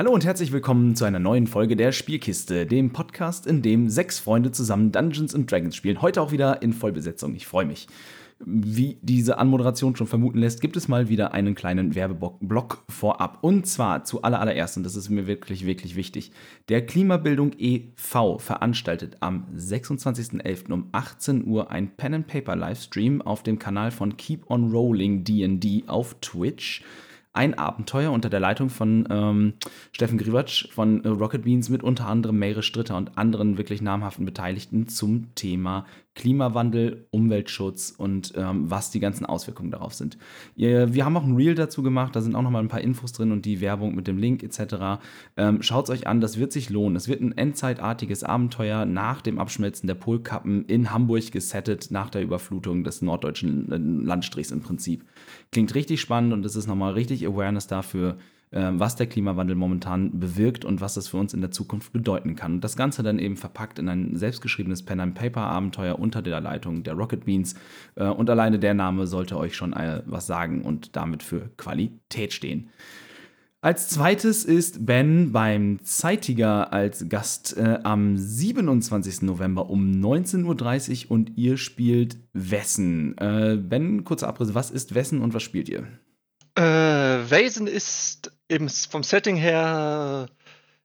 Hallo und herzlich willkommen zu einer neuen Folge der Spielkiste, dem Podcast, in dem sechs Freunde zusammen Dungeons and Dragons spielen. Heute auch wieder in Vollbesetzung. Ich freue mich. Wie diese Anmoderation schon vermuten lässt, gibt es mal wieder einen kleinen Werbeblock vorab. Und zwar zu allererst, und das ist mir wirklich, wirklich wichtig. Der Klimabildung e.V. veranstaltet am 26.11. um 18 Uhr ein Pen and Paper Livestream auf dem Kanal von Keep on Rolling DD auf Twitch ein Abenteuer unter der Leitung von ähm, Steffen Griewatsch von äh, Rocket Beans mit unter anderem Meire Stritter und anderen wirklich namhaften Beteiligten zum Thema Klimawandel, Umweltschutz und ähm, was die ganzen Auswirkungen darauf sind. Wir haben auch ein Reel dazu gemacht, da sind auch nochmal ein paar Infos drin und die Werbung mit dem Link etc. Ähm, Schaut es euch an, das wird sich lohnen. Es wird ein endzeitartiges Abenteuer nach dem Abschmelzen der Polkappen in Hamburg gesettet, nach der Überflutung des norddeutschen Landstrichs im Prinzip. Klingt richtig spannend und es ist nochmal richtig Awareness dafür, ähm, was der Klimawandel momentan bewirkt und was das für uns in der Zukunft bedeuten kann. Und das Ganze dann eben verpackt in ein selbstgeschriebenes Pen-and-Paper-Abenteuer unter der Leitung der Rocket Beans. Äh, und alleine der Name sollte euch schon was sagen und damit für Qualität stehen. Als zweites ist Ben beim Zeitiger als Gast äh, am 27. November um 19.30 Uhr und ihr spielt Wessen. Äh, ben, kurzer Abriss, was ist Wessen und was spielt ihr? Äh, Wesen ist eben vom Setting her,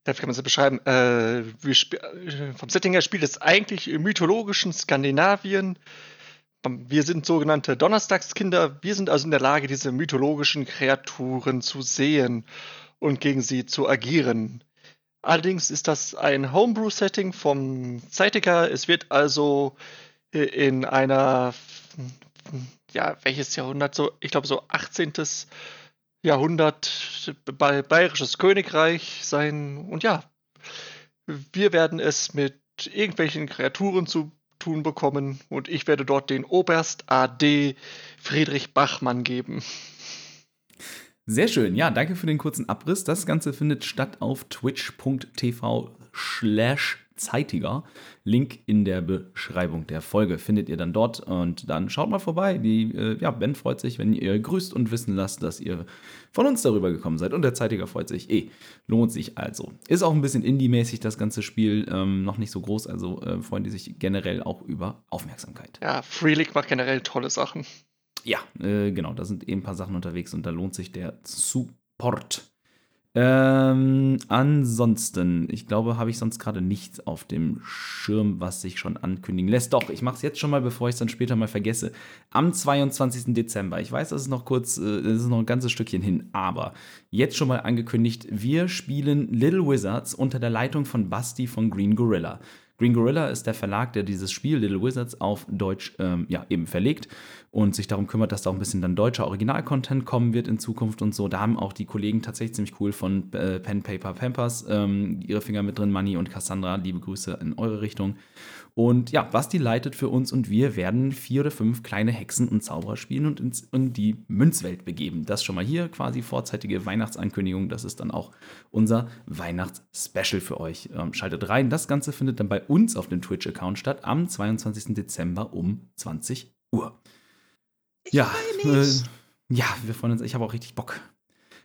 wie kann man es beschreiben? Äh, äh, vom Setting her spielt es eigentlich im mythologischen Skandinavien. Wir sind sogenannte Donnerstagskinder. Wir sind also in der Lage, diese mythologischen Kreaturen zu sehen und gegen sie zu agieren. Allerdings ist das ein Homebrew-Setting vom Zeitiger. Es wird also äh, in einer, ja, welches Jahrhundert? So, ich glaube, so 18. Jahrhundert bei Bayerisches Königreich sein. Und ja, wir werden es mit irgendwelchen Kreaturen zu tun bekommen und ich werde dort den Oberst AD Friedrich Bachmann geben. Sehr schön. Ja, danke für den kurzen Abriss. Das Ganze findet statt auf twitch.tv slash zeitiger. Link in der Beschreibung der Folge findet ihr dann dort und dann schaut mal vorbei. Die, äh, ja, Ben freut sich, wenn ihr grüßt und wissen lasst, dass ihr von uns darüber gekommen seid und der Zeitiger freut sich eh. Lohnt sich also. Ist auch ein bisschen Indie-mäßig das ganze Spiel, ähm, noch nicht so groß, also äh, freuen die sich generell auch über Aufmerksamkeit. Ja, Free League macht generell tolle Sachen. Ja, äh, genau, da sind eben ein paar Sachen unterwegs und da lohnt sich der Support. Ähm, ansonsten, ich glaube, habe ich sonst gerade nichts auf dem Schirm, was sich schon ankündigen lässt. Doch, ich mache es jetzt schon mal, bevor ich es dann später mal vergesse. Am 22. Dezember. Ich weiß, das ist noch kurz, äh, das ist noch ein ganzes Stückchen hin, aber jetzt schon mal angekündigt, wir spielen Little Wizards unter der Leitung von Basti von Green Gorilla. Green Gorilla ist der Verlag, der dieses Spiel Little Wizards auf Deutsch ähm, ja, eben verlegt und sich darum kümmert, dass da auch ein bisschen dann deutscher Original-Content kommen wird in Zukunft und so. Da haben auch die Kollegen tatsächlich ziemlich cool von äh, Pen Paper Pampers ähm, ihre Finger mit drin, Money und Cassandra. Liebe Grüße in eure Richtung. Und ja, Basti leitet für uns und wir werden vier oder fünf kleine Hexen und Zauberer spielen und ins, in die Münzwelt begeben. Das schon mal hier quasi vorzeitige Weihnachtsankündigung. Das ist dann auch unser Weihnachtsspecial für euch. Ähm, schaltet rein. Das Ganze findet dann bei uns auf dem Twitch-Account statt am 22. Dezember um 20 Uhr. Ich ja, äh, ja, wir freuen uns. Ich habe auch richtig Bock.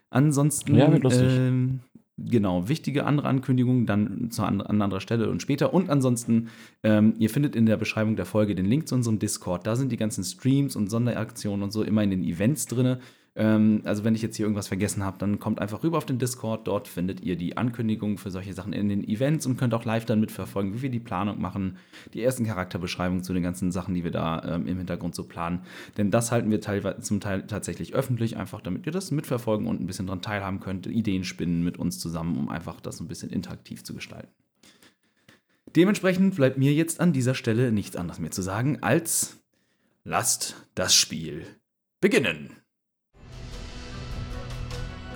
Ansonsten, ja, ähm, genau, wichtige andere Ankündigungen dann zu an, an anderer Stelle und später. Und ansonsten, ähm, ihr findet in der Beschreibung der Folge den Link zu unserem Discord. Da sind die ganzen Streams und Sonderaktionen und so immer in den Events drin. Ähm, also wenn ich jetzt hier irgendwas vergessen habe, dann kommt einfach rüber auf den Discord. Dort findet ihr die Ankündigungen für solche Sachen in den Events und könnt auch live dann mitverfolgen, wie wir die Planung machen, die ersten Charakterbeschreibungen zu den ganzen Sachen, die wir da ähm, im Hintergrund so planen. Denn das halten wir teilweise zum Teil tatsächlich öffentlich, einfach damit ihr das mitverfolgen und ein bisschen daran teilhaben könnt, Ideen spinnen mit uns zusammen, um einfach das ein bisschen interaktiv zu gestalten. Dementsprechend bleibt mir jetzt an dieser Stelle nichts anderes mehr zu sagen als lasst das Spiel beginnen.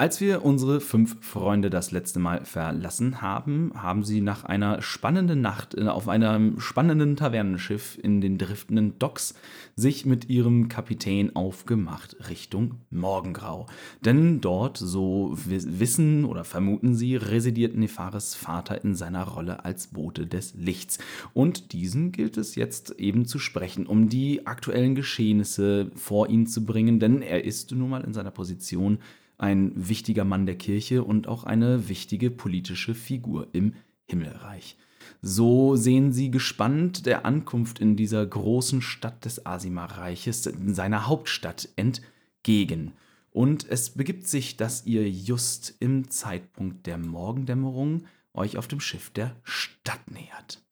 Als wir unsere fünf Freunde das letzte Mal verlassen haben, haben sie nach einer spannenden Nacht äh, auf einem spannenden Tavernenschiff in den driftenden Docks sich mit ihrem Kapitän aufgemacht Richtung Morgengrau. Denn dort, so wissen oder vermuten sie, residiert Nefares Vater in seiner Rolle als Bote des Lichts. Und diesen gilt es jetzt eben zu sprechen, um die aktuellen Geschehnisse vor ihn zu bringen, denn er ist nun mal in seiner Position ein wichtiger Mann der Kirche und auch eine wichtige politische Figur im Himmelreich. So sehen sie gespannt der Ankunft in dieser großen Stadt des Asima-Reiches, in seiner Hauptstadt, entgegen. Und es begibt sich, dass ihr just im Zeitpunkt der Morgendämmerung euch auf dem Schiff der Stadt nähert.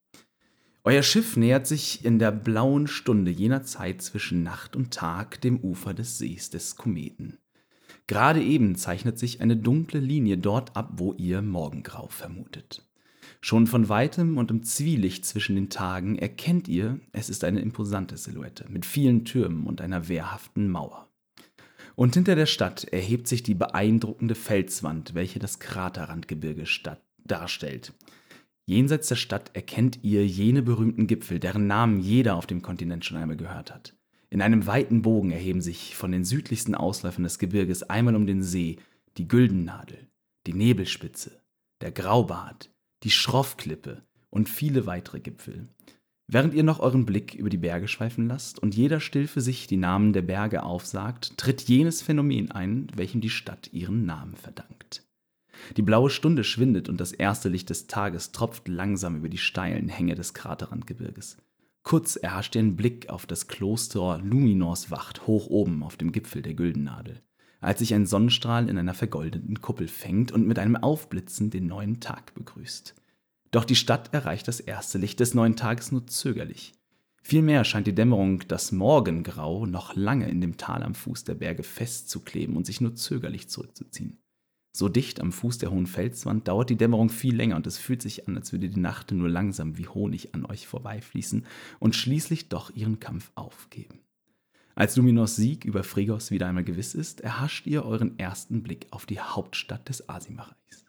Euer Schiff nähert sich in der blauen Stunde jener Zeit zwischen Nacht und Tag dem Ufer des Sees des Kometen. Gerade eben zeichnet sich eine dunkle Linie dort ab, wo ihr Morgengrau vermutet. Schon von weitem und im Zwielicht zwischen den Tagen erkennt ihr, es ist eine imposante Silhouette mit vielen Türmen und einer wehrhaften Mauer. Und hinter der Stadt erhebt sich die beeindruckende Felswand, welche das Kraterrandgebirge darstellt. Jenseits der Stadt erkennt ihr jene berühmten Gipfel, deren Namen jeder auf dem Kontinent schon einmal gehört hat. In einem weiten Bogen erheben sich von den südlichsten Ausläufern des Gebirges einmal um den See die Güldennadel, die Nebelspitze, der Graubart, die Schroffklippe und viele weitere Gipfel. Während ihr noch euren Blick über die Berge schweifen lasst und jeder still für sich die Namen der Berge aufsagt, tritt jenes Phänomen ein, welchem die Stadt ihren Namen verdankt. Die blaue Stunde schwindet und das erste Licht des Tages tropft langsam über die steilen Hänge des Kraterrandgebirges. Kurz erhascht ihr einen Blick auf das Kloster Luminors Wacht hoch oben auf dem Gipfel der Güldennadel, als sich ein Sonnenstrahl in einer vergoldeten Kuppel fängt und mit einem Aufblitzen den neuen Tag begrüßt. Doch die Stadt erreicht das erste Licht des neuen Tages nur zögerlich. Vielmehr scheint die Dämmerung das Morgengrau noch lange in dem Tal am Fuß der Berge festzukleben und sich nur zögerlich zurückzuziehen. So dicht am Fuß der hohen Felswand dauert die Dämmerung viel länger und es fühlt sich an, als würde die Nacht nur langsam wie Honig an euch vorbeifließen und schließlich doch ihren Kampf aufgeben. Als Luminos Sieg über Frigos wieder einmal gewiss ist, erhascht ihr euren ersten Blick auf die Hauptstadt des Asimareichs.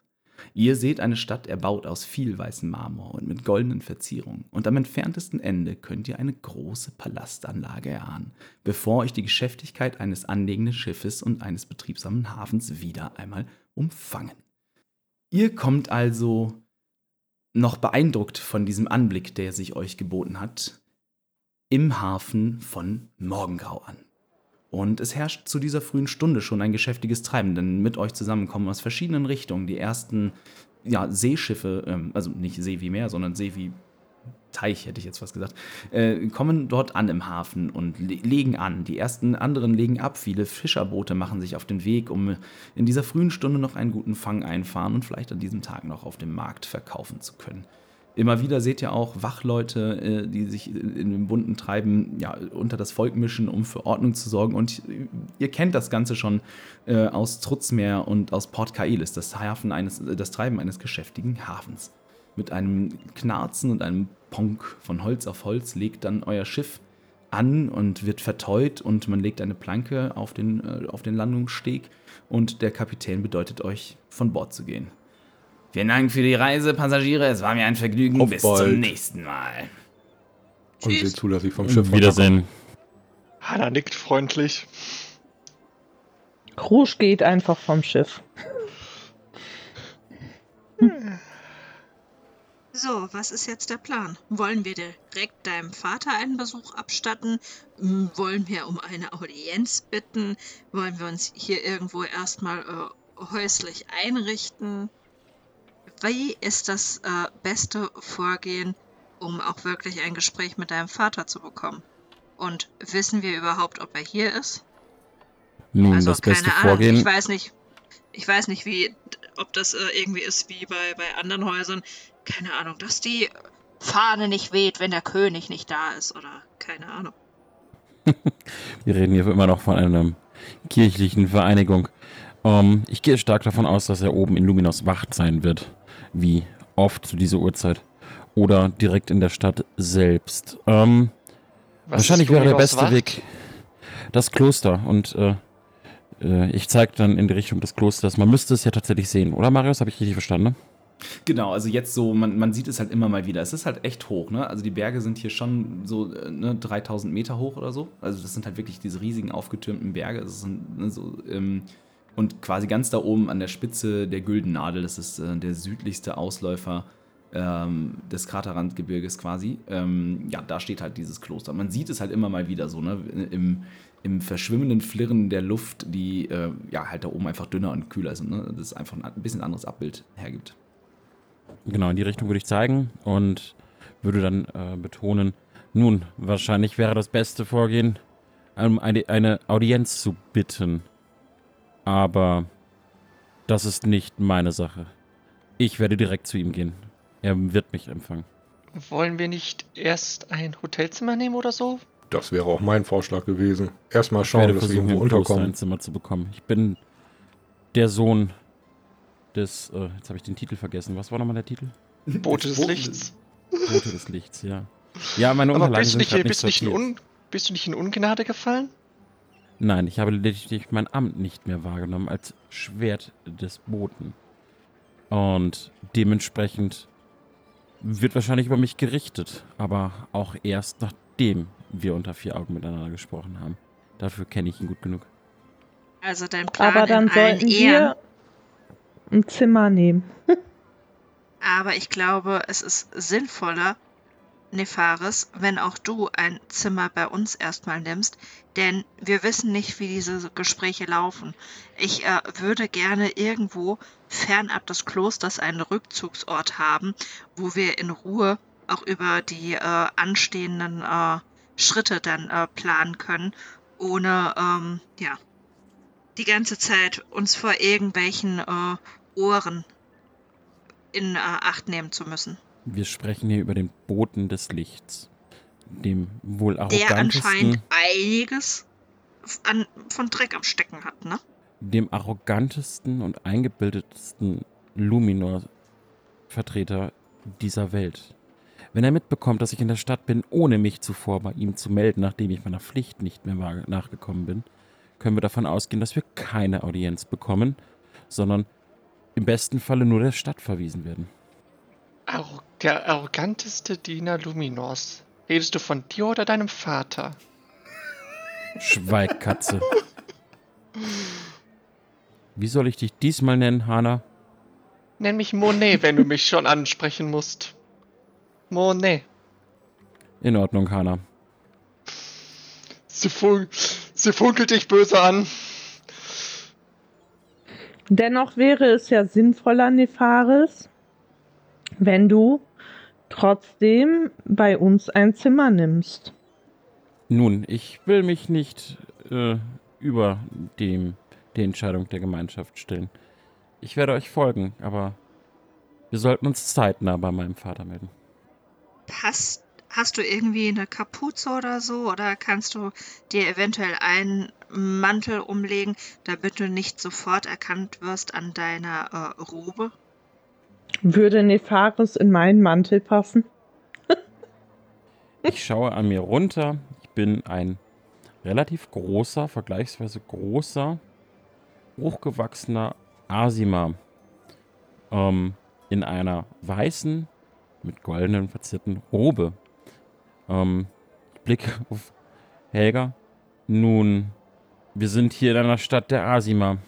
Ihr seht eine Stadt erbaut aus viel weißem Marmor und mit goldenen Verzierungen, und am entferntesten Ende könnt ihr eine große Palastanlage erahnen, bevor euch die Geschäftigkeit eines anlegenden Schiffes und eines betriebsamen Hafens wieder einmal umfangen. Ihr kommt also noch beeindruckt von diesem Anblick, der sich euch geboten hat, im Hafen von Morgengrau an. Und es herrscht zu dieser frühen Stunde schon ein geschäftiges Treiben, denn mit euch zusammenkommen aus verschiedenen Richtungen die ersten ja, Seeschiffe, ähm, also nicht See wie Meer, sondern See wie Teich, hätte ich jetzt was gesagt, äh, kommen dort an im Hafen und le legen an. Die ersten anderen legen ab. Viele Fischerboote machen sich auf den Weg, um in dieser frühen Stunde noch einen guten Fang einfahren und vielleicht an diesem Tag noch auf dem Markt verkaufen zu können. Immer wieder seht ihr auch Wachleute, äh, die sich in dem bunten Treiben ja, unter das Volk mischen, um für Ordnung zu sorgen. Und ihr kennt das Ganze schon äh, aus Trutzmeer und aus Port Kailis, das, Hafen eines, das Treiben eines geschäftigen Hafens. Mit einem Knarzen und einem Ponk von Holz auf Holz legt dann euer Schiff an und wird verteut und man legt eine Planke auf den, äh, auf den Landungssteg und der Kapitän bedeutet euch, von Bord zu gehen. Vielen Dank für die Reise, Passagiere. Es war mir ein Vergnügen. Auf Bis bald. zum nächsten Mal. Und seht zu, dass ich vom Schiff Wiedersehen. Hanna nickt freundlich. Krusch geht einfach vom Schiff. Hm. So, was ist jetzt der Plan? Wollen wir direkt deinem Vater einen Besuch abstatten? Hm, wollen wir um eine Audienz bitten? Wollen wir uns hier irgendwo erstmal äh, häuslich einrichten? Wie ist das äh, beste Vorgehen, um auch wirklich ein Gespräch mit deinem Vater zu bekommen? Und wissen wir überhaupt, ob er hier ist? Nun, also, das beste Ahnung. Vorgehen. Ich weiß nicht, ich weiß nicht, wie, ob das äh, irgendwie ist wie bei, bei anderen Häusern. Keine Ahnung, dass die Fahne nicht weht, wenn der König nicht da ist oder keine Ahnung. Wir reden hier immer noch von einer kirchlichen Vereinigung. Um, ähm, ich gehe stark davon aus, dass er oben in Luminos Wacht sein wird wie oft zu dieser Uhrzeit. Oder direkt in der Stadt selbst. Ähm, wahrscheinlich wäre der beste Weg das Kloster und äh, äh, ich zeige dann in die Richtung des Klosters. Man müsste es ja tatsächlich sehen, oder Marius? Habe ich richtig verstanden? Ne? Genau, also jetzt so, man, man sieht es halt immer mal wieder. Es ist halt echt hoch, ne? Also die Berge sind hier schon so äh, ne, 3000 Meter hoch oder so. Also das sind halt wirklich diese riesigen aufgetürmten Berge. Das sind, ne, so, ähm, und quasi ganz da oben an der Spitze der Güldennadel, das ist äh, der südlichste Ausläufer ähm, des Kraterrandgebirges quasi. Ähm, ja, da steht halt dieses Kloster. Man sieht es halt immer mal wieder so, ne? Im, im verschwimmenden Flirren der Luft, die äh, ja halt da oben einfach dünner und kühler sind. Ne? Das ist einfach ein bisschen anderes Abbild hergibt. Genau, in die Richtung würde ich zeigen und würde dann äh, betonen, nun, wahrscheinlich wäre das beste Vorgehen, um eine, eine Audienz zu bitten. Aber das ist nicht meine Sache. Ich werde direkt zu ihm gehen. Er wird mich empfangen. Wollen wir nicht erst ein Hotelzimmer nehmen oder so? Das wäre auch mein Vorschlag gewesen. Erstmal Ich schauen, werde dass wir irgendwo unterkommen. ein Zimmer zu bekommen. Ich bin der Sohn des, äh, jetzt habe ich den Titel vergessen. Was war nochmal der Titel? Bote des Lichts. Bote des Lichts, ja. Ja, meine Aber Unterlagen bist du, sind nicht, bist, du nicht in bist du nicht in Ungnade gefallen? Nein, ich habe lediglich mein Amt nicht mehr wahrgenommen als Schwert des Boten. Und dementsprechend wird wahrscheinlich über mich gerichtet, aber auch erst nachdem wir unter vier Augen miteinander gesprochen haben. Dafür kenne ich ihn gut genug. Also dein Plan Aber dann in allen sollten Ehren. wir ein Zimmer nehmen. Aber ich glaube, es ist sinnvoller, Nefaris, wenn auch du ein Zimmer bei uns erstmal nimmst, denn wir wissen nicht, wie diese Gespräche laufen. Ich äh, würde gerne irgendwo fernab des Klosters einen Rückzugsort haben, wo wir in Ruhe auch über die äh, anstehenden äh, Schritte dann äh, planen können, ohne ähm, ja die ganze Zeit uns vor irgendwelchen äh, Ohren in äh, Acht nehmen zu müssen. Wir sprechen hier über den Boten des Lichts. Dem wohl Der arrogantesten, anscheinend einiges an, von Dreck am Stecken hat, ne? dem arrogantesten und eingebildetsten Luminor-Vertreter dieser Welt. Wenn er mitbekommt, dass ich in der Stadt bin, ohne mich zuvor bei ihm zu melden, nachdem ich meiner Pflicht nicht mehr nachgekommen bin, können wir davon ausgehen, dass wir keine Audienz bekommen, sondern im besten Falle nur der Stadt verwiesen werden. Arro der arroganteste Diener Luminors. Redest du von dir oder deinem Vater? Schweig, Katze. Wie soll ich dich diesmal nennen, Hana? Nenn mich Monet, wenn du mich schon ansprechen musst. Monet. In Ordnung, Hana. Sie, fun sie funkelt dich böse an. Dennoch wäre es ja sinnvoller, Nefaris, wenn du trotzdem bei uns ein Zimmer nimmst. Nun, ich will mich nicht äh, über dem, die Entscheidung der Gemeinschaft stellen. Ich werde euch folgen, aber wir sollten uns zeitnah bei meinem Vater melden. Hast, hast du irgendwie eine Kapuze oder so? Oder kannst du dir eventuell einen Mantel umlegen, damit du nicht sofort erkannt wirst an deiner äh, Robe? Würde Nefaris in meinen Mantel passen? Ich schaue an mir runter. Ich bin ein relativ großer, vergleichsweise großer, hochgewachsener Asima. Ähm, in einer weißen, mit goldenen verzierten Robe. Ähm, ich blicke auf Helga. Nun, wir sind hier in einer Stadt der Asima.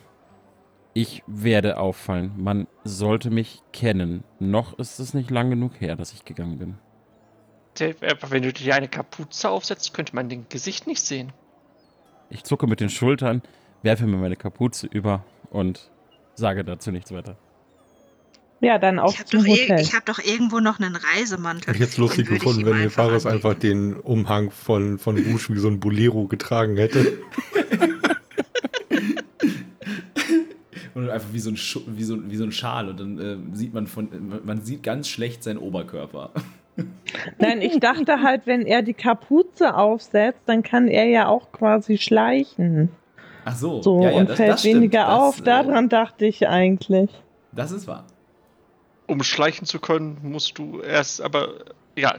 Ich werde auffallen. Man sollte mich kennen. Noch ist es nicht lang genug her, dass ich gegangen bin. Aber wenn du dir eine Kapuze aufsetzt, könnte man dein Gesicht nicht sehen. Ich zucke mit den Schultern, werfe mir meine Kapuze über und sage dazu nichts weiter. Ja, dann auf Ich habe zum Hotel. ich hab doch irgendwo noch einen Reisemantel. Hätte ich jetzt lustig Den würde ich gefunden, wenn einfach Nefaris anlegen. einfach den Umhang von, von Rouge wie so ein Bolero getragen hätte. Und einfach wie so ein, wie so, wie so ein Schal und dann äh, sieht man von, man sieht ganz schlecht seinen Oberkörper. Nein, ich dachte halt, wenn er die Kapuze aufsetzt, dann kann er ja auch quasi schleichen. Ach so, So ja, ja, und das- fällt das stimmt. weniger Das, auf. äh, Daran dachte ich eigentlich. Das ist wahr. Um schleichen zu können, musst du erst, aber ja,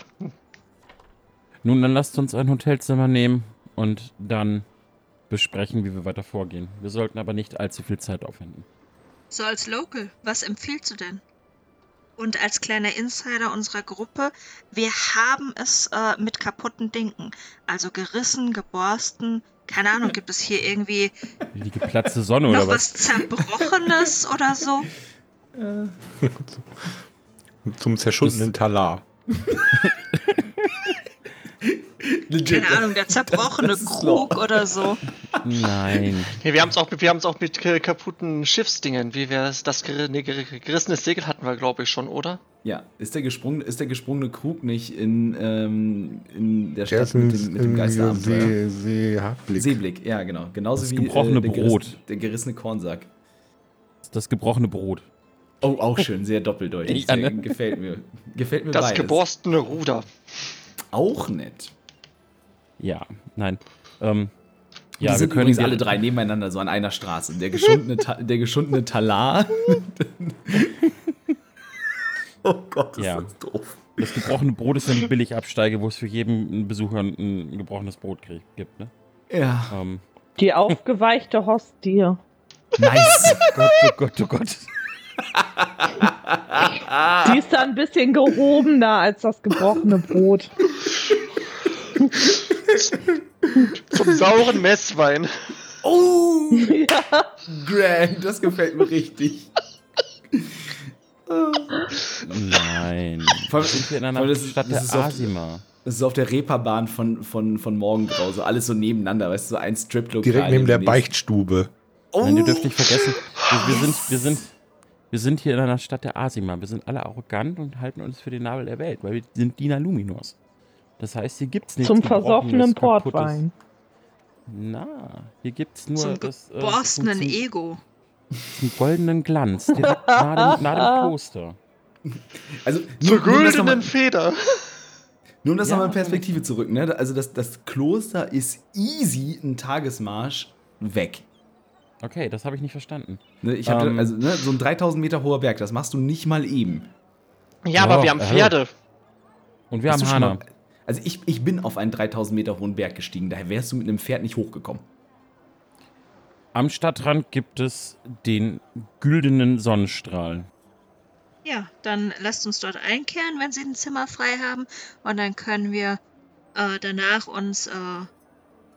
Nun, dann lasst uns ein Hotelzimmer nehmen und dann besprechen, wie wir weiter vorgehen. Wir sollten aber nicht allzu viel Zeit aufwenden. So als Local, was empfiehlst du denn? Und als kleiner Insider unserer Gruppe, wir haben es äh, mit kaputten Dingen. Also gerissen, geborsten. Keine Ahnung, gibt es hier irgendwie Die geplatzte Sonne noch oder was? was Zerbrochenes oder so? Zum zerschundenen Talar. Keine Ahnung, der zerbrochene Krug oder so. Nein. Nee, wir haben es auch, wir auch mit äh, kaputten Schiffsdingen. Wie wäre es? Das ger nee, ger gerissenes Segel hatten wir, glaube ich, schon, oder? Ja, ist der, gesprung, ist der gesprungene Krug nicht in, ähm, in der Stadt ist mit dem, mit dem Geisterabenteuer? See, Seehablick. Seeblick, ja, genau. Genauso Das wie gebrochene der Brot. Geriss, der gerissene Kornsack. Das gebrochene Brot. Oh, auch schön, sehr doppeldeutig. Ja, ne? Gefällt mir. Gefällt mir Das beides. geborstene Ruder. Auch nett. Ja, nein. Ähm, Ja, wir wir sind können übrigens alle drei nebeneinander so an einer Straße. Der geschundene, Ta der geschundene Talar. oh Gott, ist Ja. das doof. Das gebrochene Brot ist ja die Billigabsteige, wo es für jeden Besucher ein, gebrochenes Brot gibt, ne? Ja, Ähm, Die aufgeweichte Hostie. nice. Gott, oh Gott, oh Gott. Die ist da ein bisschen gehobener als das gebrochene Brot. Zum sauren Messwein. Oh, Ja. Grand, das gefällt mir richtig. Nein. Vor allem- Wir sind hier in vor einer allem das ist- Stadt das der Asima. Das ist auf der Reeperbahn von, von, von Morgengrau, so alles so nebeneinander, weißt du, so ein Strip-Lokal. Direkt neben der nächsten. Beichtstube. Oh, Nein, ihr dürft nicht vergessen, wir, wir, sind, wir, sind, wir sind hier in einer Stadt der Asima. Wir sind alle arrogant und halten uns für den Nabel der Welt, weil wir sind Dina Luminors. Das heißt, hier gibt's nichts Zum versoffenen. Portwein. Na, hier gibt's nur Zum das, äh, geborstenen zum- Ego. zum goldenen Glanz, direkt nahe dem, nahe dem Kloster. also, Zur um güldenen Feder. Nur um das Ja, nochmal in Perspektive zurück, ne? Also das, das Kloster ist easy ein Tagesmarsch weg. Okay, das habe ich nicht verstanden. Ne? Ich hab, Ähm. also ne, so ein 3000 Meter hoher Berg, das machst du nicht mal eben. Ja, aber wir haben. Pferde. Und wir Bist haben Hana. mal- Also ich, ich bin auf einen 3000 Meter hohen Berg gestiegen, daher wärst du mit einem Pferd nicht hochgekommen. Am Stadtrand gibt es den güldenen Sonnenstrahl. Ja, dann lasst uns dort einkehren, wenn Sie ein Zimmer frei haben. Und dann können wir äh, danach uns äh,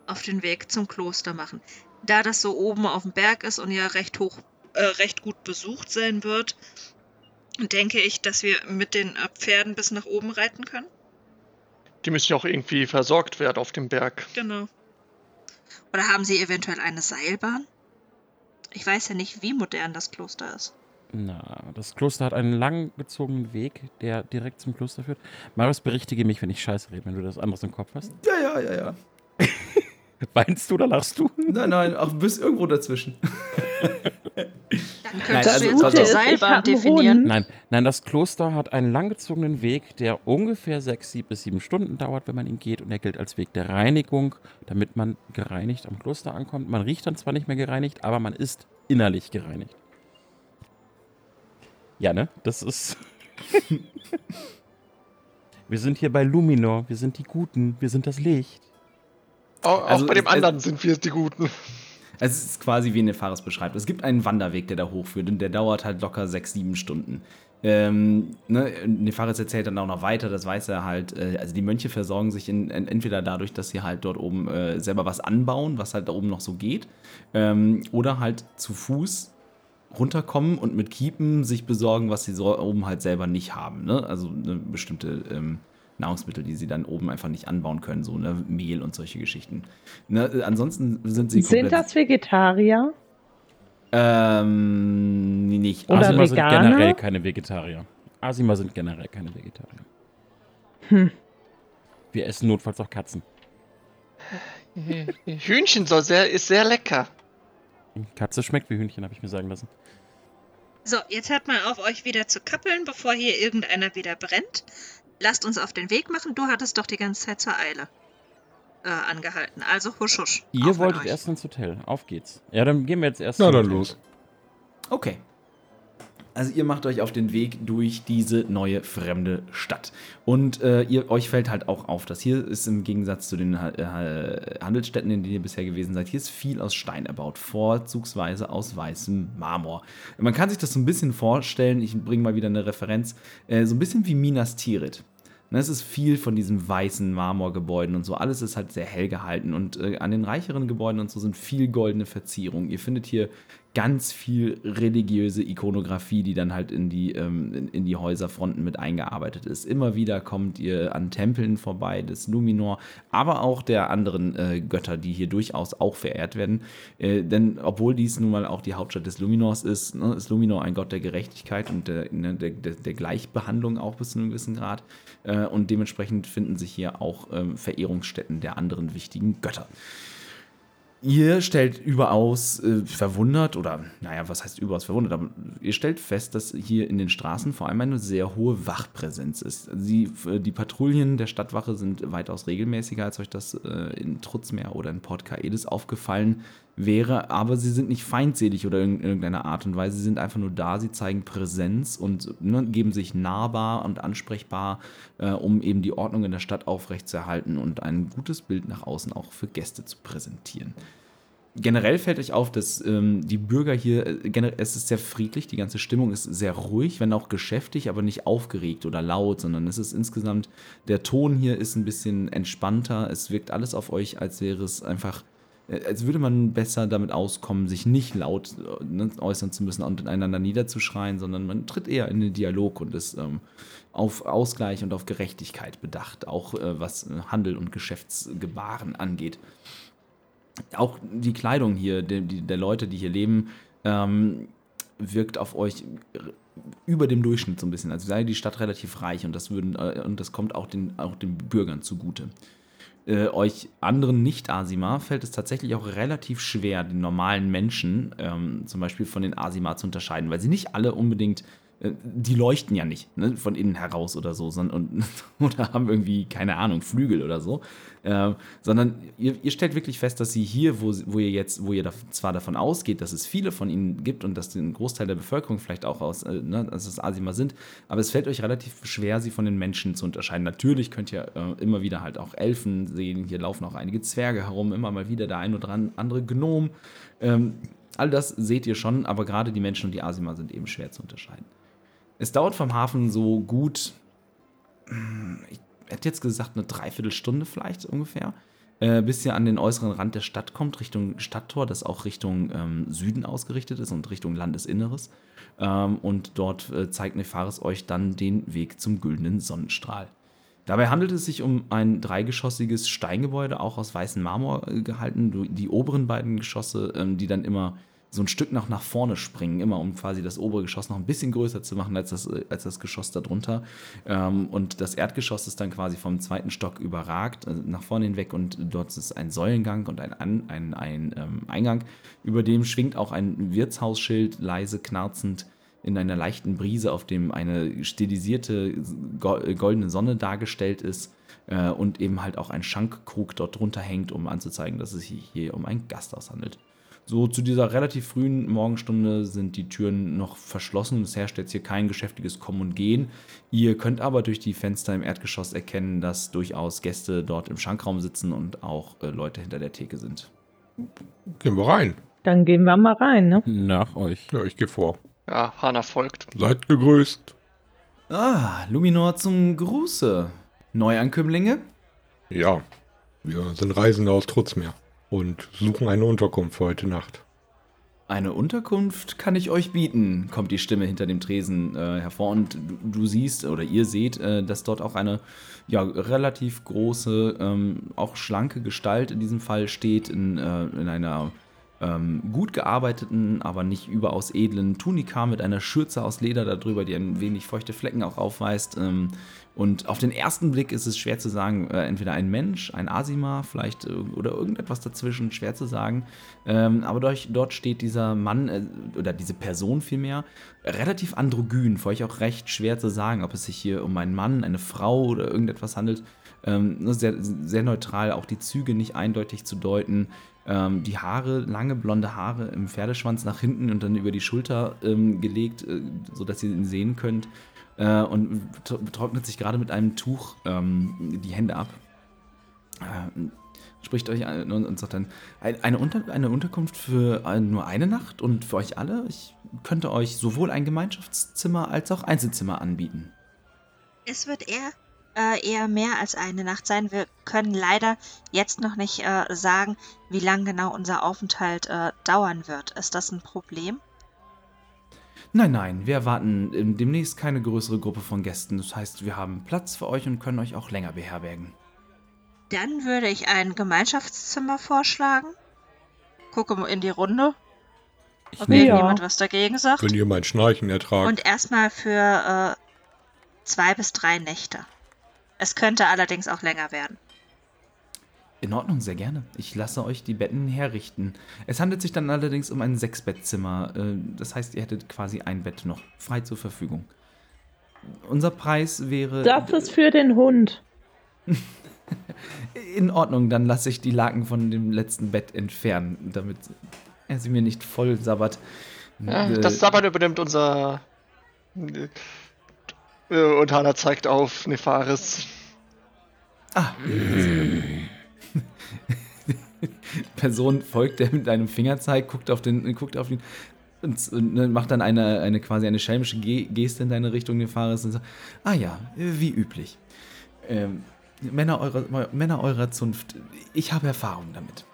auf den Weg zum Kloster machen. Da das so oben auf dem Berg ist und ja recht hoch, äh, recht gut besucht sein wird, denke ich, dass wir mit den äh, Pferden bis nach oben reiten können. Die müssen ja auch irgendwie versorgt werden auf dem Berg. Genau. Oder haben Sie eventuell eine Seilbahn? Ich weiß ja nicht, wie modern das Kloster ist. Na, das Kloster hat einen langgezogenen Weg, der direkt zum Kloster führt. Marius, berichtige mich, wenn ich scheiße rede, wenn du das anderes im Kopf hast. Ja, ja, ja, ja. Weinst du oder lachst du? Nein, nein, auch bis irgendwo dazwischen. Dann könntest Nein, du also- jetzt auch also- die Seilbahn definieren. Nein, nein, das Kloster hat einen langgezogenen Weg, der ungefähr sechs sieb- bis sieben Stunden dauert, wenn man ihn geht. Und er gilt als Weg der Reinigung, damit man gereinigt am Kloster ankommt. Man riecht dann zwar nicht mehr gereinigt, aber man ist innerlich gereinigt. Ja, ne? Das ist. wir sind hier bei Luminor. Wir sind die Guten. Wir sind das Licht. Auch, auch Also bei dem es- anderen sind wir die Guten. Es ist quasi wie Nefaris beschreibt. Es gibt einen Wanderweg, der da hochführt und der dauert halt locker sechs, sieben Stunden. Ähm, ne, Nefaris erzählt dann auch noch weiter, das weiß er halt. Äh, also die Mönche versorgen sich in, in, entweder dadurch, dass sie halt dort oben äh, selber was anbauen, was halt da oben noch so geht, ähm, oder halt zu Fuß runterkommen und mit Kiepen sich besorgen, was sie so oben halt selber nicht haben. Ne? Also eine bestimmte ähm, Nahrungsmittel, die sie dann oben einfach nicht anbauen können, so ne? Mehl und solche Geschichten. Ne? äh, Ansonsten sind sie Sind das Vegetarier? ähm, nee, nicht. Oder Asima sind Veganer? generell keine Vegetarier. Asima sind generell keine Vegetarier. Hm. Wir essen notfalls auch Katzen. Hühnchen soll sehr, ist sehr lecker. Katze schmeckt wie Hühnchen, habe ich mir sagen lassen. So, jetzt hört mal auf, euch wieder zu kappeln, bevor hier irgendeiner wieder brennt. Lasst uns auf den Weg machen. Du hattest doch die ganze Zeit zur Eile äh, angehalten. Also husch husch. Ihr wolltet euch. erst ins Hotel. Auf geht's. Ja, dann gehen wir jetzt erst Na dann Hotel. los. Okay. Also ihr macht euch auf den Weg durch diese neue fremde Stadt. Und äh, ihr, euch fällt halt auch auf, dass hier ist im Gegensatz zu den äh, Handelsstädten, in denen ihr bisher gewesen seid, hier ist viel aus Stein erbaut, vorzugsweise aus weißem Marmor. Man kann sich das so ein bisschen vorstellen, ich bringe mal wieder eine Referenz, äh, so ein bisschen wie Minas Tirith. Ne, es ist viel von diesen weißen Marmorgebäuden und so. Alles ist halt sehr hell gehalten. Und äh, an den reicheren Gebäuden und so sind viel goldene Verzierungen. Ihr findet hier ganz viel religiöse Ikonografie, die dann halt in die, ähm, in, in, die Häuserfronten mit eingearbeitet ist. Immer wieder kommt ihr an Tempeln vorbei des Luminor, aber auch der anderen äh, Götter, die hier durchaus auch verehrt werden. Äh, denn obwohl dies nun mal auch die Hauptstadt des Luminors ist, ne, ist Luminor ein Gott der Gerechtigkeit und der, ne, der, der, Gleichbehandlung auch bis zu einem gewissen Grad. Äh, und dementsprechend finden sich hier auch ähm, Verehrungsstätten der anderen wichtigen Götter. Ihr stellt überaus äh, verwundert, oder naja, was heißt überaus verwundert, aber ihr stellt fest, dass hier in den Straßen vor allem eine sehr hohe Wachpräsenz ist. Sie, äh, die Patrouillen der Stadtwache sind weitaus regelmäßiger, als euch das äh, in Trutzmeer oder in Port Kaedis aufgefallen wäre, aber sie sind nicht feindselig oder in irgendeiner Art und Weise, sie sind einfach nur da, sie zeigen Präsenz und ne, geben sich nahbar und ansprechbar, äh, um eben die Ordnung in der Stadt aufrechtzuerhalten und ein gutes Bild nach außen auch für Gäste zu präsentieren. Generell fällt euch auf, dass ähm, die Bürger hier, äh, generell, es ist sehr friedlich, die ganze Stimmung ist sehr ruhig, wenn auch geschäftig, aber nicht aufgeregt oder laut, sondern es ist insgesamt, der Ton hier ist ein bisschen entspannter, es wirkt alles auf euch, als wäre es einfach äh, als würde man besser damit auskommen, sich nicht laut äh, ne, äußern zu müssen und einander niederzuschreien, sondern man tritt eher in den Dialog und ist ähm, auf Ausgleich und auf Gerechtigkeit bedacht, auch äh, was Handel und Geschäftsgebaren angeht. Auch die Kleidung hier der, der Leute, die hier leben, ähm, wirkt auf euch über dem Durchschnitt so ein bisschen. Also sei die Stadt relativ reich und das, würden, äh, und das kommt auch den, auch den Bürgern zugute äh, euch anderen Nicht-Asima fällt es tatsächlich auch relativ schwer, den normalen Menschen ähm, zum Beispiel von den Asima zu unterscheiden, weil sie nicht alle unbedingt die leuchten ja nicht ne, von innen heraus oder so, sondern und, oder haben irgendwie, keine Ahnung, Flügel oder so. Äh, sondern ihr, ihr, stellt wirklich fest, dass sie hier, wo, wo ihr jetzt, wo ihr da, zwar davon ausgeht, dass es viele von ihnen gibt und dass ein Großteil der Bevölkerung vielleicht auch aus, äh, ne, dass es Asima sind, aber es fällt euch relativ schwer, sie von den Menschen zu unterscheiden. Natürlich könnt ihr äh, immer wieder halt auch Elfen sehen, hier laufen auch einige Zwerge herum, immer mal wieder der ein oder andere Gnom. Ähm, all das seht ihr schon, aber gerade die Menschen und die Asima sind eben schwer zu unterscheiden. Es dauert vom Hafen so gut, ich hätte jetzt gesagt, eine Dreiviertelstunde vielleicht ungefähr, äh, bis ihr an den äußeren Rand der Stadt kommt, Richtung Stadttor, das auch Richtung ähm, Süden ausgerichtet ist und Richtung Landesinneres. Ähm, und dort äh, zeigt Nefaris euch dann den Weg zum güldenen Sonnenstrahl. Dabei handelt es sich um ein dreigeschossiges Steingebäude, auch aus weißem Marmor äh, gehalten. Die oberen beiden Geschosse, ähm, die dann immer so ein Stück noch nach vorne springen, immer um quasi das obere Geschoss noch ein bisschen größer zu machen als das, als das Geschoss darunter. Ähm, und das Erdgeschoss ist dann quasi vom zweiten Stock überragt, also nach vorne hinweg und dort ist ein Säulengang und ein, An, ein, ein ähm, Eingang. Über dem schwingt auch ein Wirtshausschild, leise knarzend in einer leichten Brise, auf dem eine stilisierte goldene Sonne dargestellt ist äh, und eben halt auch ein Schankkrug dort drunter hängt, um anzuzeigen, dass es sich hier um ein Gasthaus handelt. So zu dieser relativ frühen Morgenstunde sind die Türen noch verschlossen. Es herrscht jetzt hier kein geschäftiges Kommen und Gehen. Ihr könnt aber durch die Fenster im Erdgeschoss erkennen, dass durchaus Gäste dort im Schankraum sitzen und auch äh, Leute hinter der Theke sind. Gehen wir rein. Dann gehen wir mal rein, ne? Nach euch. Ja, ich gehe vor. Ja, Hana folgt. Seid gegrüßt. Ah, Luminor zum Gruße. Neuankömmlinge? Ja, wir sind Reisende aus Trutzmeer und suchen eine Unterkunft für heute Nacht. Eine Unterkunft kann ich euch bieten, kommt die Stimme hinter dem Tresen äh, hervor und du, du, siehst oder ihr seht, äh, dass dort auch eine ja, relativ große, ähm, auch schlanke Gestalt in diesem Fall steht, in, äh, in einer ähm, gut gearbeiteten, aber nicht überaus edlen Tunika mit einer Schürze aus Leder darüber, die ein wenig feuchte Flecken auch aufweist. Ähm, und auf den ersten Blick ist es schwer zu sagen, äh, entweder ein Mensch, ein Asima, vielleicht äh, oder irgendetwas dazwischen, schwer zu sagen. Ähm, aber durch, dort steht dieser Mann äh, oder diese Person vielmehr relativ androgyn, für euch auch recht schwer zu sagen, ob es sich hier um einen Mann, eine Frau oder irgendetwas handelt. Ähm, sehr, sehr neutral, auch die Züge nicht eindeutig zu deuten. Ähm, die Haare, lange blonde Haare im Pferdeschwanz nach hinten und dann über die Schulter ähm, gelegt, äh, sodass ihr ihn sehen könnt. Äh, und tro- trocknet sich gerade mit einem Tuch ähm, die Hände ab. Äh, spricht euch an und, sagt dann, ein, eine, Unter eine Unterkunft für äh, nur eine Nacht und für euch alle? Ich könnte euch sowohl ein Gemeinschaftszimmer als auch Einzelzimmer anbieten. Es wird eher, äh, eher mehr als eine Nacht sein. Wir können leider jetzt noch nicht äh, sagen, wie lang genau unser Aufenthalt äh, dauern wird. Ist das ein Problem? Nein, nein, wir erwarten ähm, demnächst keine größere Gruppe von Gästen. Das heißt, wir haben Platz für euch und können euch auch länger beherbergen. Dann würde ich ein Gemeinschaftszimmer vorschlagen. Gucke mal in die Runde, Ich ob nehme, Ja. irgendjemand was dagegen sagt. Könnt ihr mein Schnarchen ertragen? Und erstmal für äh, zwei bis drei Nächte. Es könnte allerdings auch länger werden. In Ordnung, sehr gerne. Ich lasse euch die Betten herrichten. Es handelt sich dann allerdings um ein Sechsbettzimmer. äh, Das heißt, ihr hättet quasi ein Bett noch frei zur Verfügung. Unser Preis wäre. Das ist für den Hund. In Ordnung, dann lasse ich die Laken von dem letzten Bett entfernen, damit er sie mir nicht voll sabbert. Ja, Äh, das Sabbern übernimmt unser. Äh, Und Hana zeigt auf Nefaris. Ah. Person folgt der mit einem Fingerzeig, guckt auf den, guckt auf ihn und, und ne, macht dann eine, eine quasi eine schelmische Ge Geste in deine Richtung, Nefaris, und sagt, ah ja, wie üblich. Ähm, Männer, eurer, Männer eurer Zunft, ich habe Erfahrung damit.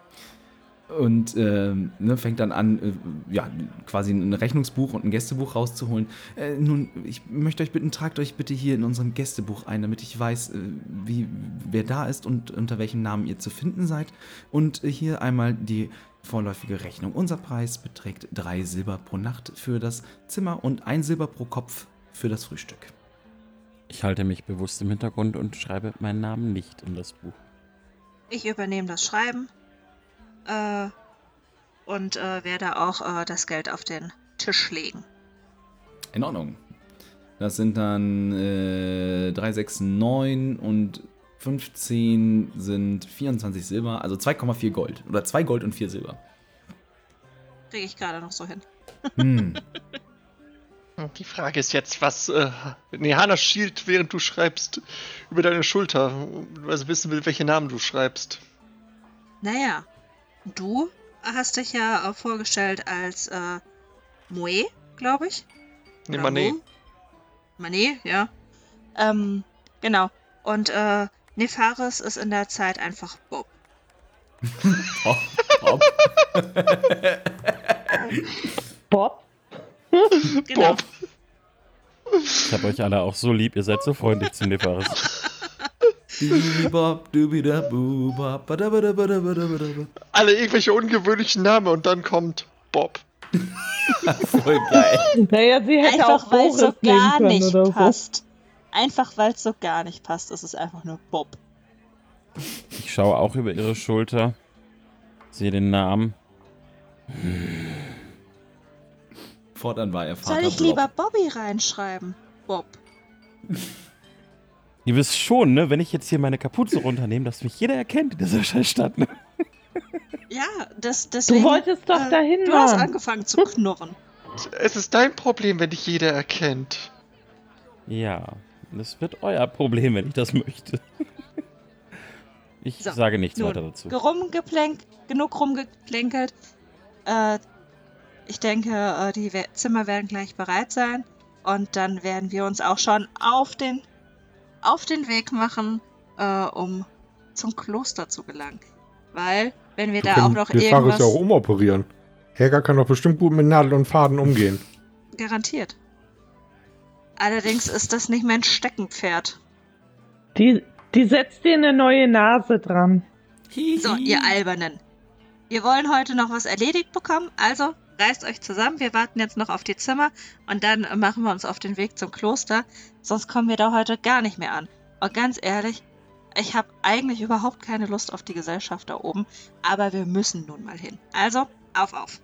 Und ähm, ne, fängt dann an, äh, ja, quasi ein Rechnungsbuch und ein Gästebuch rauszuholen. Äh, nun, ich möchte euch bitten, tragt euch bitte hier in unserem Gästebuch ein, damit ich weiß, äh, wie, wer da ist und unter welchem Namen ihr zu finden seid. Und äh, hier einmal die vorläufige Rechnung. Unser Preis beträgt drei Silber pro Nacht für das Zimmer und ein Silber pro Kopf für das Frühstück. ich halte mich bewusst im Hintergrund und schreibe meinen Namen nicht in das Buch. Ich übernehme das Schreiben äh, und äh, werde auch äh, das Geld auf den Tisch legen. In Ordnung. Das sind dann äh, 3, 6, 9 und 15 sind 24 Silber, also 2,4 Gold. Oder 2 Gold und 4 Silber. Kriege ich gerade noch so hin. Hm. Die Frage ist jetzt, was. Äh, nee, Hana schielt, während du schreibst, über deine Schulter. Also wissen will, welche Namen du schreibst. Naja, du hast dich ja auch vorgestellt als äh, Moe, glaube ich. Nee, Oder Mané. Mo? Mané, ja. Ähm, genau. Und äh, Nefaris ist in der Zeit einfach Bob. Top, top. Bob? Genau. Bob. Ich habe euch alle auch so lieb, ihr seid so freundlich zu Nefaris. Alle irgendwelche ungewöhnlichen Namen und dann kommt Bob. Voll geil. Naja, sie hätte Einfach auch weil es so Boris nehmen gar nicht so. passt. Einfach weil es so gar nicht passt, ist es einfach nur Bob. Ich schaue auch über ihre Schulter, sehe den Namen. Fortan war er Vater Soll ich lieber Bobby reinschreiben? Bob. Ihr wisst schon, ne, wenn ich jetzt hier meine Kapuze runternehme, dass mich jeder erkennt in dieser Scheißstadt. Ne? Ja, das, deswegen. Du wolltest doch äh, dahin Du hast angefangen zu knurren. Es ist dein Problem, wenn dich jeder erkennt. Ja, das wird euer Problem, wenn ich das möchte. Ich So, sage nichts nun, weiter dazu. Rumgeplänk, genug rumgeplänkelt. Äh, ich denke, äh, die Zimmer werden gleich bereit sein. Und dann werden wir uns auch schon auf den, auf den Weg machen, äh, um zum Kloster zu gelangen. Weil, wenn wir Wir da auch noch irgendwas... ja auch umoperieren. Helga kann doch bestimmt gut mit Nadel und Faden umgehen. Garantiert. Allerdings ist das nicht mein Steckenpferd. Die, die setzt dir eine neue Nase dran. So, ihr Albernen. Wir wollen heute noch was erledigt bekommen, also reißt euch zusammen. Wir warten jetzt noch auf die Zimmer und dann machen wir uns auf den Weg zum Kloster. Sonst kommen wir da heute gar nicht mehr an. Und ganz ehrlich, ich habe eigentlich überhaupt keine Lust auf die Gesellschaft da oben, aber wir müssen nun mal hin. Also, auf, auf.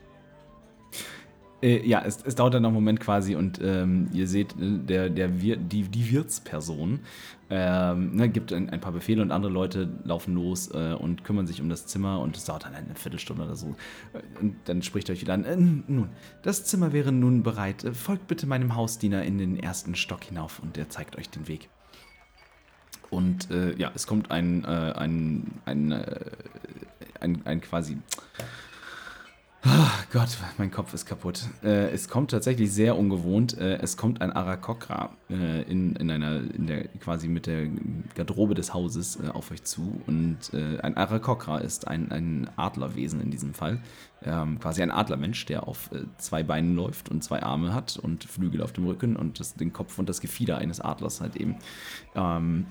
Äh, ja, es, es dauert dann noch einen Moment quasi und ähm, ihr seht, äh, der, der Wir, die, die Wirtsperson ähm, ne, gibt ein, ein, paar Befehle und andere Leute laufen los äh, und kümmern sich um das Zimmer und es dauert dann eine Viertelstunde oder so. Äh, und dann spricht euch wieder an, äh, nun, das Zimmer wäre nun bereit. Äh, folgt bitte meinem Hausdiener in den ersten Stock hinauf und er zeigt euch den Weg. Und ja, es kommt ein, ein, ein, ein, ein quasi Oh Gott, mein Kopf ist kaputt. Äh, es kommt tatsächlich sehr ungewohnt. Äh, es kommt ein Arakokra äh, in, in einer, in der, quasi mit der Garderobe des Hauses äh, auf euch zu. Und äh, ein Arakokra ist ein, ein Adlerwesen in diesem Fall. Ähm, quasi ein Adlermensch, der auf äh, zwei Beinen läuft und zwei Arme hat und Flügel auf dem Rücken und das, den Kopf und das Gefieder eines Adlers halt eben. Ähm,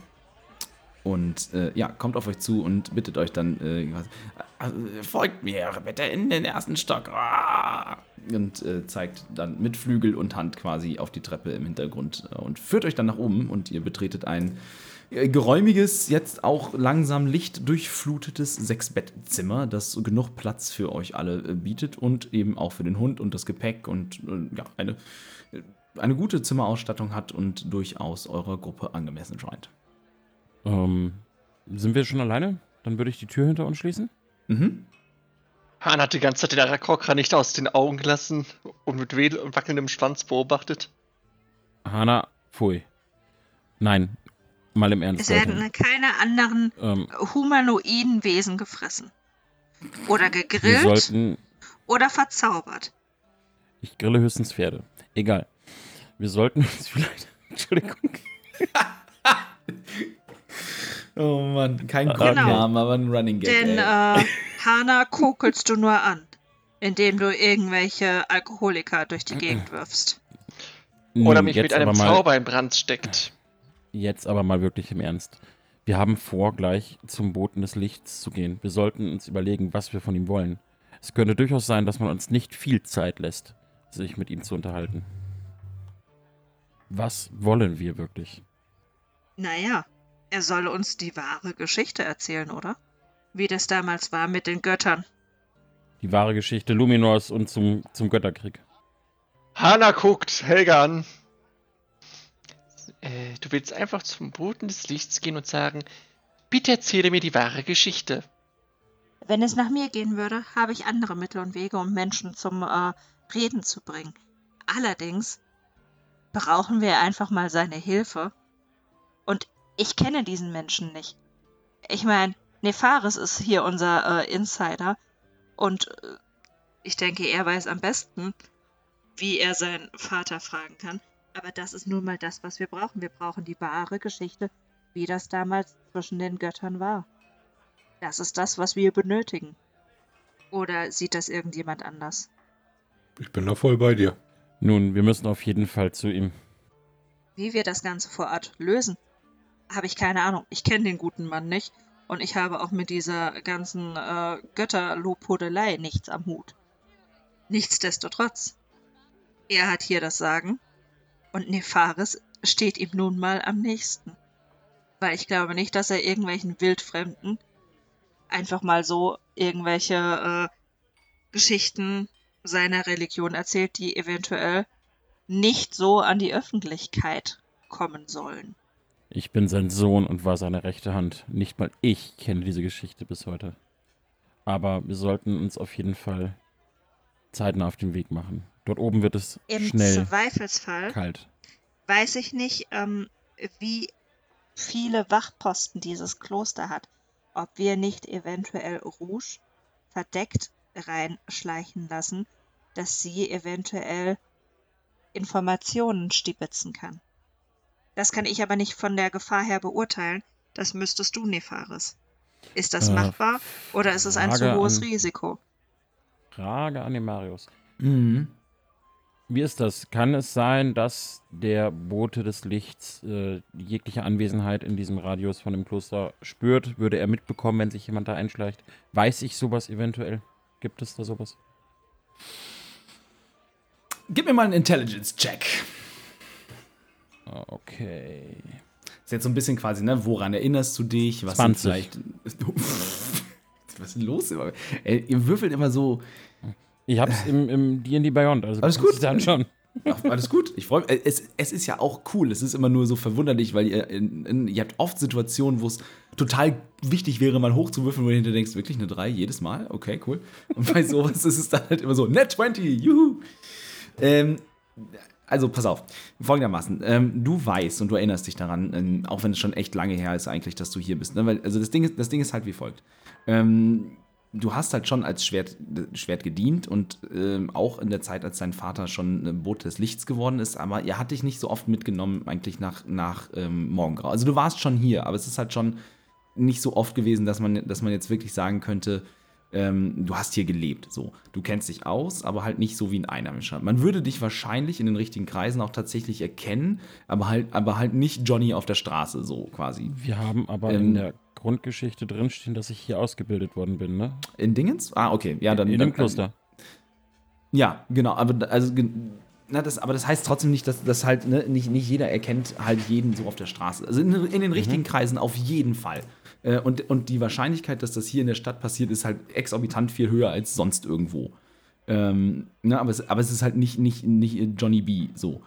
und äh, ja, kommt auf euch zu und bittet euch dann, äh, äh, folgt mir bitte in den ersten Stock. Ah! Und äh, zeigt dann mit Flügel und Hand quasi auf die Treppe im Hintergrund äh, und führt euch dann nach oben und ihr betretet ein äh, geräumiges, jetzt auch langsam lichtdurchflutetes Sechsbettzimmer, das genug Platz für euch alle bietet und eben auch für den Hund und das Gepäck und ja, eine, eine gute Zimmerausstattung hat und durchaus eurer Gruppe angemessen scheint. Ähm, sind wir schon alleine? Dann würde ich die Tür hinter uns schließen. Mhm. Han hat die ganze Zeit den Arakokra nicht aus den Augen gelassen und mit wedel und wackelndem Schwanz beobachtet. Hanna, pfui. Nein, mal im Ernst. Es werden keine anderen ähm, humanoiden Wesen gefressen. Oder gegrillt. Sollten, oder verzaubert. Ich grille höchstens Pferde. Egal. Wir sollten uns vielleicht. Entschuldigung. Oh Mann, kein Grundnamen, genau. aber ein Running Gag. Denn äh, Hana kokelst du nur an, indem du irgendwelche Alkoholiker durch die Gegend wirfst. Oder mich mit einem Zauber in Brand steckt. Jetzt aber mal wirklich im Ernst. Wir haben vor, gleich zum Boten des Lichts zu gehen. Wir sollten uns überlegen, was wir von ihm wollen. Es könnte durchaus sein, dass man uns nicht viel Zeit lässt, sich mit ihm zu unterhalten. Was wollen wir wirklich? Naja, er soll uns die wahre Geschichte erzählen, oder? Wie das damals war mit den Göttern. Die wahre Geschichte Luminors und zum, zum Götterkrieg. Hanna guckt Helga an. Äh, du willst einfach zum Boden des Lichts gehen und sagen, bitte erzähle mir die wahre Geschichte. Wenn es nach mir gehen würde, habe ich andere Mittel und Wege, um Menschen zum äh, Reden zu bringen. Allerdings brauchen wir einfach mal seine Hilfe. Und ich kenne diesen Menschen nicht. Ich meine, Nefaris ist hier unser äh, Insider und äh, ich denke, er weiß am besten, wie er seinen Vater fragen kann. Aber das ist nun mal das, was wir brauchen. Wir brauchen die wahre Geschichte, wie das damals zwischen den Göttern war. Das ist das, was wir benötigen. Oder sieht das irgendjemand anders? Ich bin da voll bei dir. Nun, wir müssen auf jeden Fall zu ihm. Wie wir das Ganze vor Ort lösen, habe ich keine Ahnung. Ich kenne den guten Mann nicht. Und ich habe auch mit dieser ganzen äh, Götterlobhudelei nichts am Hut. Nichtsdestotrotz. Er hat hier das Sagen. Und Nefaris steht ihm nun mal am nächsten. Weil ich glaube nicht, dass er irgendwelchen Wildfremden einfach mal so irgendwelche äh, Geschichten seiner Religion erzählt, die eventuell nicht so an die Öffentlichkeit kommen sollen. Ich bin sein Sohn und war seine rechte Hand. Nicht mal ich kenne diese Geschichte bis heute. Aber wir sollten uns auf jeden Fall zeitnah auf den Weg machen. Dort oben wird es Im schnell Zweifelsfall kalt. Weiß ich nicht, ähm, wie viele Wachposten dieses Kloster hat. Ob wir nicht eventuell Rouge verdeckt reinschleichen lassen, dass sie eventuell Informationen stibitzen kann. Das kann ich aber nicht von der Gefahr her beurteilen. Das müsstest du, Nefaris. Ist das äh, machbar oder ist es ein zu hohes an, Risiko? Frage an den Marius. Mhm. Wie ist das? Kann es sein, dass der Bote des Lichts äh, jegliche Anwesenheit in diesem Radius von dem Kloster spürt? Würde er mitbekommen, wenn sich jemand da einschleicht? Weiß ich sowas eventuell? Gibt es da sowas? Gib mir mal einen Intelligence-Check. Okay. Ist jetzt so ein bisschen quasi, ne, woran erinnerst du dich? Was 20. vielleicht. was ist denn los? Ey, ihr würfelt immer so. Ich hab's im, im D&D Beyond, also Alles gut. Dann schon. Ach, alles gut. Ich freue mich. Es, es ist ja auch cool. Es ist immer nur so verwunderlich, weil ihr, in, in, ihr habt oft Situationen, wo es total wichtig wäre, mal hochzuwürfeln, wo du hinter denkst, wirklich eine 3 jedes Mal? Okay, cool. Und bei sowas ist es dann halt immer so, net 20, juhu. Ähm, also, pass auf. Folgendermaßen. Ähm, du weißt und du erinnerst dich daran, ähm, auch wenn es schon echt lange her ist eigentlich, dass du hier bist. Ne? Weil, also das Ding, ist, das Ding ist halt wie folgt. Ähm, du hast halt schon als Schwert, Schwert gedient und ähm, auch in der Zeit, als dein Vater schon ein Boot des Lichts geworden ist, aber er hat dich nicht so oft mitgenommen eigentlich nach, nach ähm, Morgengrau. Also du warst schon hier, aber es ist halt schon nicht so oft gewesen, dass man, dass man jetzt wirklich sagen könnte, ähm, du hast hier gelebt. So, du kennst dich aus, aber halt nicht so wie ein Einheimischer. Man würde dich wahrscheinlich in den richtigen Kreisen auch tatsächlich erkennen, aber halt, aber halt nicht Johnny auf der Straße, so quasi. Wir haben aber Ähm, in der Grundgeschichte drinstehen, dass ich hier ausgebildet worden bin, ne? In Dingens? Ah, okay. Ja, dann. in dann, dem Kloster. Ja, genau. Aber also, na, das, aber das heißt trotzdem nicht, dass das halt ne, nicht, nicht jeder erkennt halt jeden so auf der Straße. Also in, in den richtigen Kreisen auf jeden Fall. Äh, und, und die Wahrscheinlichkeit, dass das hier in der Stadt passiert, ist halt exorbitant viel höher als sonst irgendwo. Ähm, ne, aber, es, aber es ist halt nicht, nicht, nicht Johnny B. so.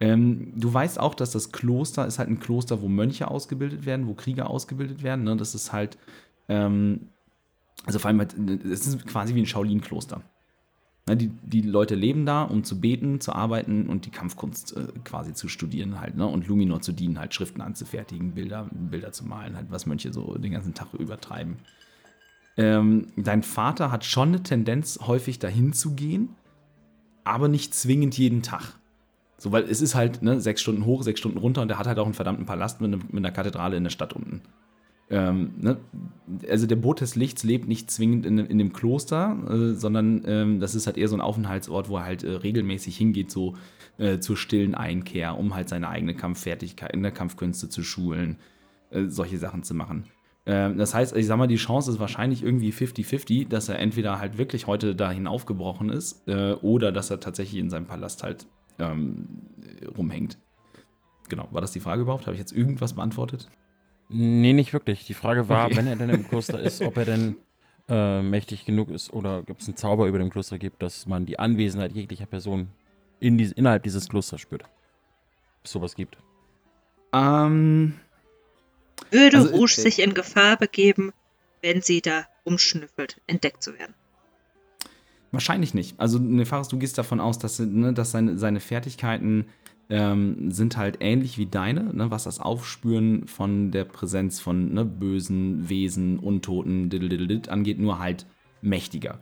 Ähm, du weißt auch, dass das Kloster ist halt ein Kloster, wo Mönche ausgebildet werden, wo Krieger ausgebildet werden. Ne? Das ist halt, ähm, also vor allem, halt, es ist quasi wie ein Shaolin-Kloster. Ne, die, die Leute leben da, um zu beten, zu arbeiten und die Kampfkunst äh, quasi zu studieren halt, ne? Und Luminor zu dienen, halt Schriften anzufertigen, Bilder, Bilder zu malen, halt, was Mönche so den ganzen Tag übertreiben. Ähm, dein Vater hat schon eine Tendenz, häufig dahin zu gehen, aber nicht zwingend jeden Tag. So, weil es ist halt ne, sechs Stunden hoch, sechs Stunden runter und der hat halt auch einen verdammten Palast mit, einem, mit einer Kathedrale in der Stadt unten. Ähm, ne? Also der Boot des Lichts lebt nicht zwingend in, in dem Kloster, äh, sondern ähm, das ist halt eher so ein Aufenthaltsort, wo er halt äh, regelmäßig hingeht, so äh, zur stillen Einkehr, um halt seine eigene Kampffertigkeit in der Kampfkünste zu schulen, äh, solche Sachen zu machen. Ähm, das heißt, ich sag mal, die Chance ist wahrscheinlich irgendwie 50-50, dass er entweder halt wirklich heute dahin aufgebrochen ist äh, oder dass er tatsächlich in seinem Palast halt ähm, rumhängt. Genau, war das die Frage überhaupt? Habe ich jetzt irgendwas beantwortet? Nee, nicht wirklich. Die Frage war, Okay. wenn er denn im Kloster ist, ob er denn äh, mächtig genug ist oder ob es einen Zauber über dem Kloster gibt, dass man die Anwesenheit jeglicher Person in dies, innerhalb dieses Klosters spürt. Ob es sowas gibt. Ähm, Würde Also, Rouge sich in Gefahr begeben, wenn sie da umschnüffelt, entdeckt zu werden? Wahrscheinlich nicht. Also, Nefaris, du gehst davon aus, dass, ne, dass seine, seine Fertigkeiten ähm, sind halt ähnlich wie deine, ne, was das Aufspüren von der Präsenz von ne, bösen Wesen, Untoten, diddle angeht, nur halt mächtiger.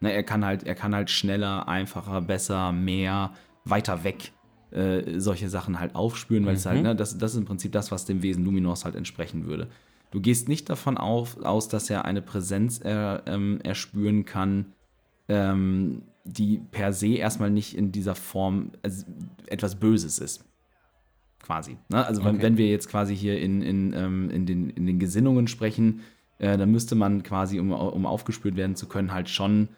Ne, er, kann halt, er kann halt schneller, einfacher, besser, mehr, weiter weg äh, solche Sachen halt aufspüren, weil es Mhm. halt, ne, das, das ist im Prinzip das, was dem Wesen Luminors halt entsprechen würde. Du gehst nicht davon auf, aus, dass er eine Präsenz er, ähm, erspüren kann, ähm, die per se erstmal nicht in dieser Form also etwas Böses ist. Quasi. Ne? Also wenn, Okay. wenn wir jetzt quasi hier in, in, ähm, in, den, in den Gesinnungen sprechen, äh, dann müsste man quasi, um, um aufgespürt werden zu können, halt schon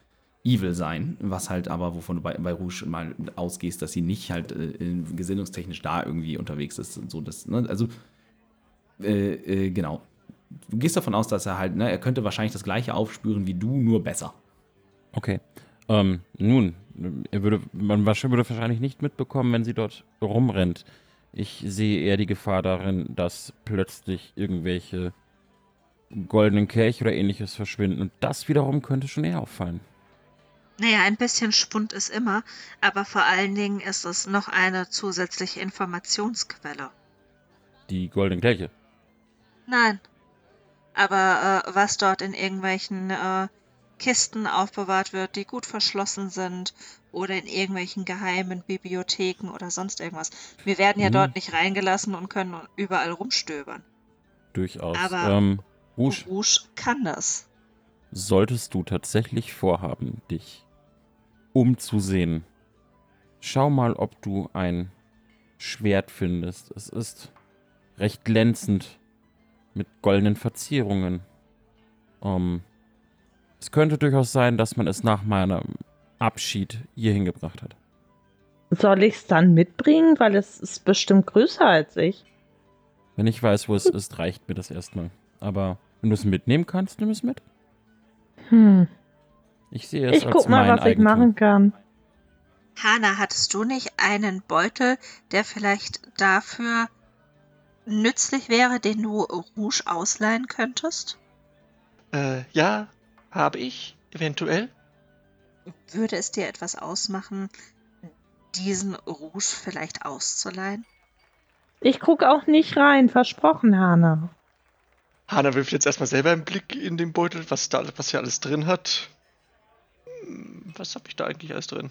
evil sein, was halt aber, wovon du bei, bei Rouge mal ausgehst, dass sie nicht halt äh, in- gesinnungstechnisch da irgendwie unterwegs ist und so. Das, ne? Also, äh, äh, genau. Du gehst davon aus, dass er halt, ne, er könnte wahrscheinlich das gleiche aufspüren wie du, nur besser. Okay. Ähm, nun, er würde, man würde wahrscheinlich nicht mitbekommen, wenn sie dort rumrennt. Ich sehe eher die Gefahr darin, dass plötzlich irgendwelche goldenen Kelche oder ähnliches verschwinden. Und das wiederum könnte schon eher auffallen. Naja, ein bisschen Spund ist immer, aber vor allen Dingen ist es noch eine zusätzliche Informationsquelle. Die goldenen Kelche. Nein. Aber äh, was dort in irgendwelchen äh, Kisten aufbewahrt wird, die gut verschlossen sind oder in irgendwelchen geheimen Bibliotheken oder sonst irgendwas. Wir werden ja Mhm. dort nicht reingelassen und können überall rumstöbern. Durchaus. Aber- ähm, Rouge, Rouge kann das. solltest du tatsächlich vorhaben, dich umzusehen, schau mal, ob du ein Schwert findest. Es ist recht glänzend mit goldenen Verzierungen. Ähm, es könnte durchaus sein, dass man es nach meinem Abschied hierhin gebracht hat. Soll ich es dann mitbringen? Weil es ist bestimmt größer als ich. Wenn ich weiß, wo es ist, reicht mir das erstmal. Aber wenn du es mitnehmen kannst, nimm es mit. Hm. Ich sehe es Ich als guck mal, mein was ich Eigentum. machen kann. Hanna, hattest du nicht machen kann. Hanna, hattest du nicht einen Beutel, der vielleicht dafür nützlich wäre, den du Rouge ausleihen könntest? Äh, ja, habe ich, eventuell. Würde es dir etwas ausmachen, diesen Rouge vielleicht auszuleihen? Ich guck auch nicht rein, versprochen, Hana. Hanna wirft jetzt erstmal selber einen Blick in den Beutel, was da was hier alles drin hat. Hm, Was habe ich da eigentlich alles drin?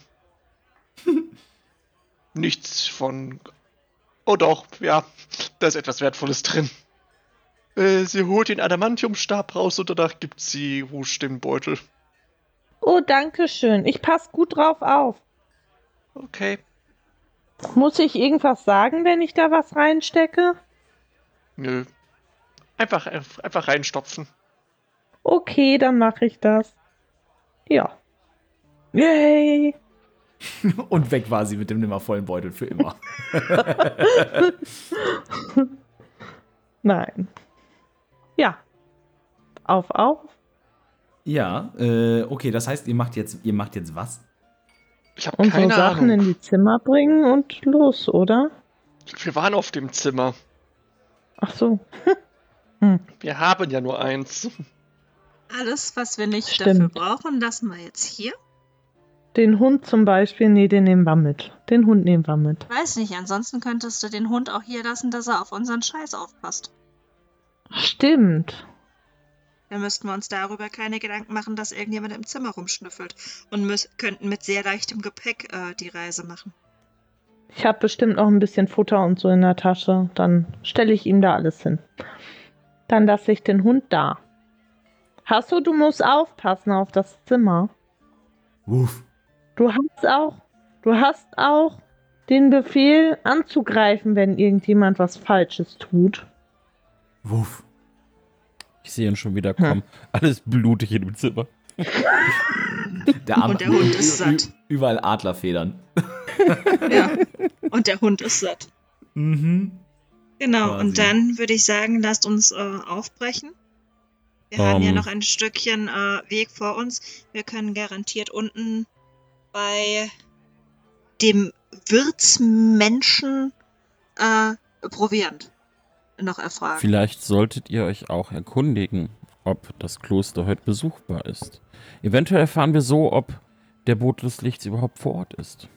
Nichts von. Oh doch, ja, da ist etwas Wertvolles drin. Äh, sie holt den Adamantiumstab raus und danach gibt sie Rouge den Beutel. Oh, danke schön. Ich pass gut drauf auf. Okay. Muss ich irgendwas sagen, wenn ich da was reinstecke? Nö. Einfach, einfach reinstopfen. Okay, dann mache ich das. Ja. Yay! Und weg war sie mit dem nimmervollen Beutel für immer. Nein. Auf, auf. ja, äh, okay, das heißt, ihr macht jetzt, ihr macht jetzt was? Ich habe Unsere keine Sachen in Ahnung. die Zimmer bringen und los, oder? Wir waren auf dem Zimmer. Ach so. Wir haben ja nur eins. Alles, was wir nicht Stimmt. dafür brauchen, lassen wir jetzt hier. Den Hund zum Beispiel, nee, den nehmen wir mit. Den Hund nehmen wir mit. Weiß nicht, ansonsten könntest du den Hund auch hier lassen, dass er auf unseren Scheiß aufpasst. Stimmt. Dann müssten wir uns darüber keine Gedanken machen, dass irgendjemand im Zimmer rumschnüffelt und könnten mit sehr leichtem Gepäck äh, die Reise machen. Ich habe bestimmt noch ein bisschen Futter und so in der Tasche. Dann stelle ich ihm da alles hin. Dann lasse ich den Hund da. Hasso, du musst aufpassen auf das Zimmer. Uff. Du hast auch, du hast auch den Befehl anzugreifen, wenn irgendjemand was Falsches tut. Wuff. Ich sehe ihn schon wieder kommen. Alles blutig in dem Zimmer. Der Arme, Und der Hund ist satt. Überall Adlerfedern. Ja. Und der Hund ist satt. Mhm. Genau, Quasi. und dann würde ich sagen, lasst uns äh, aufbrechen. Wir haben ja Ähm. noch ein Stückchen äh, Weg vor uns. Wir können garantiert unten bei dem Wirtsmenschen äh, Proviant noch erfragen. Vielleicht solltet ihr euch auch erkundigen, ob das Kloster heute besuchbar ist. Eventuell erfahren wir so, ob der Boot des Lichts überhaupt vor Ort ist.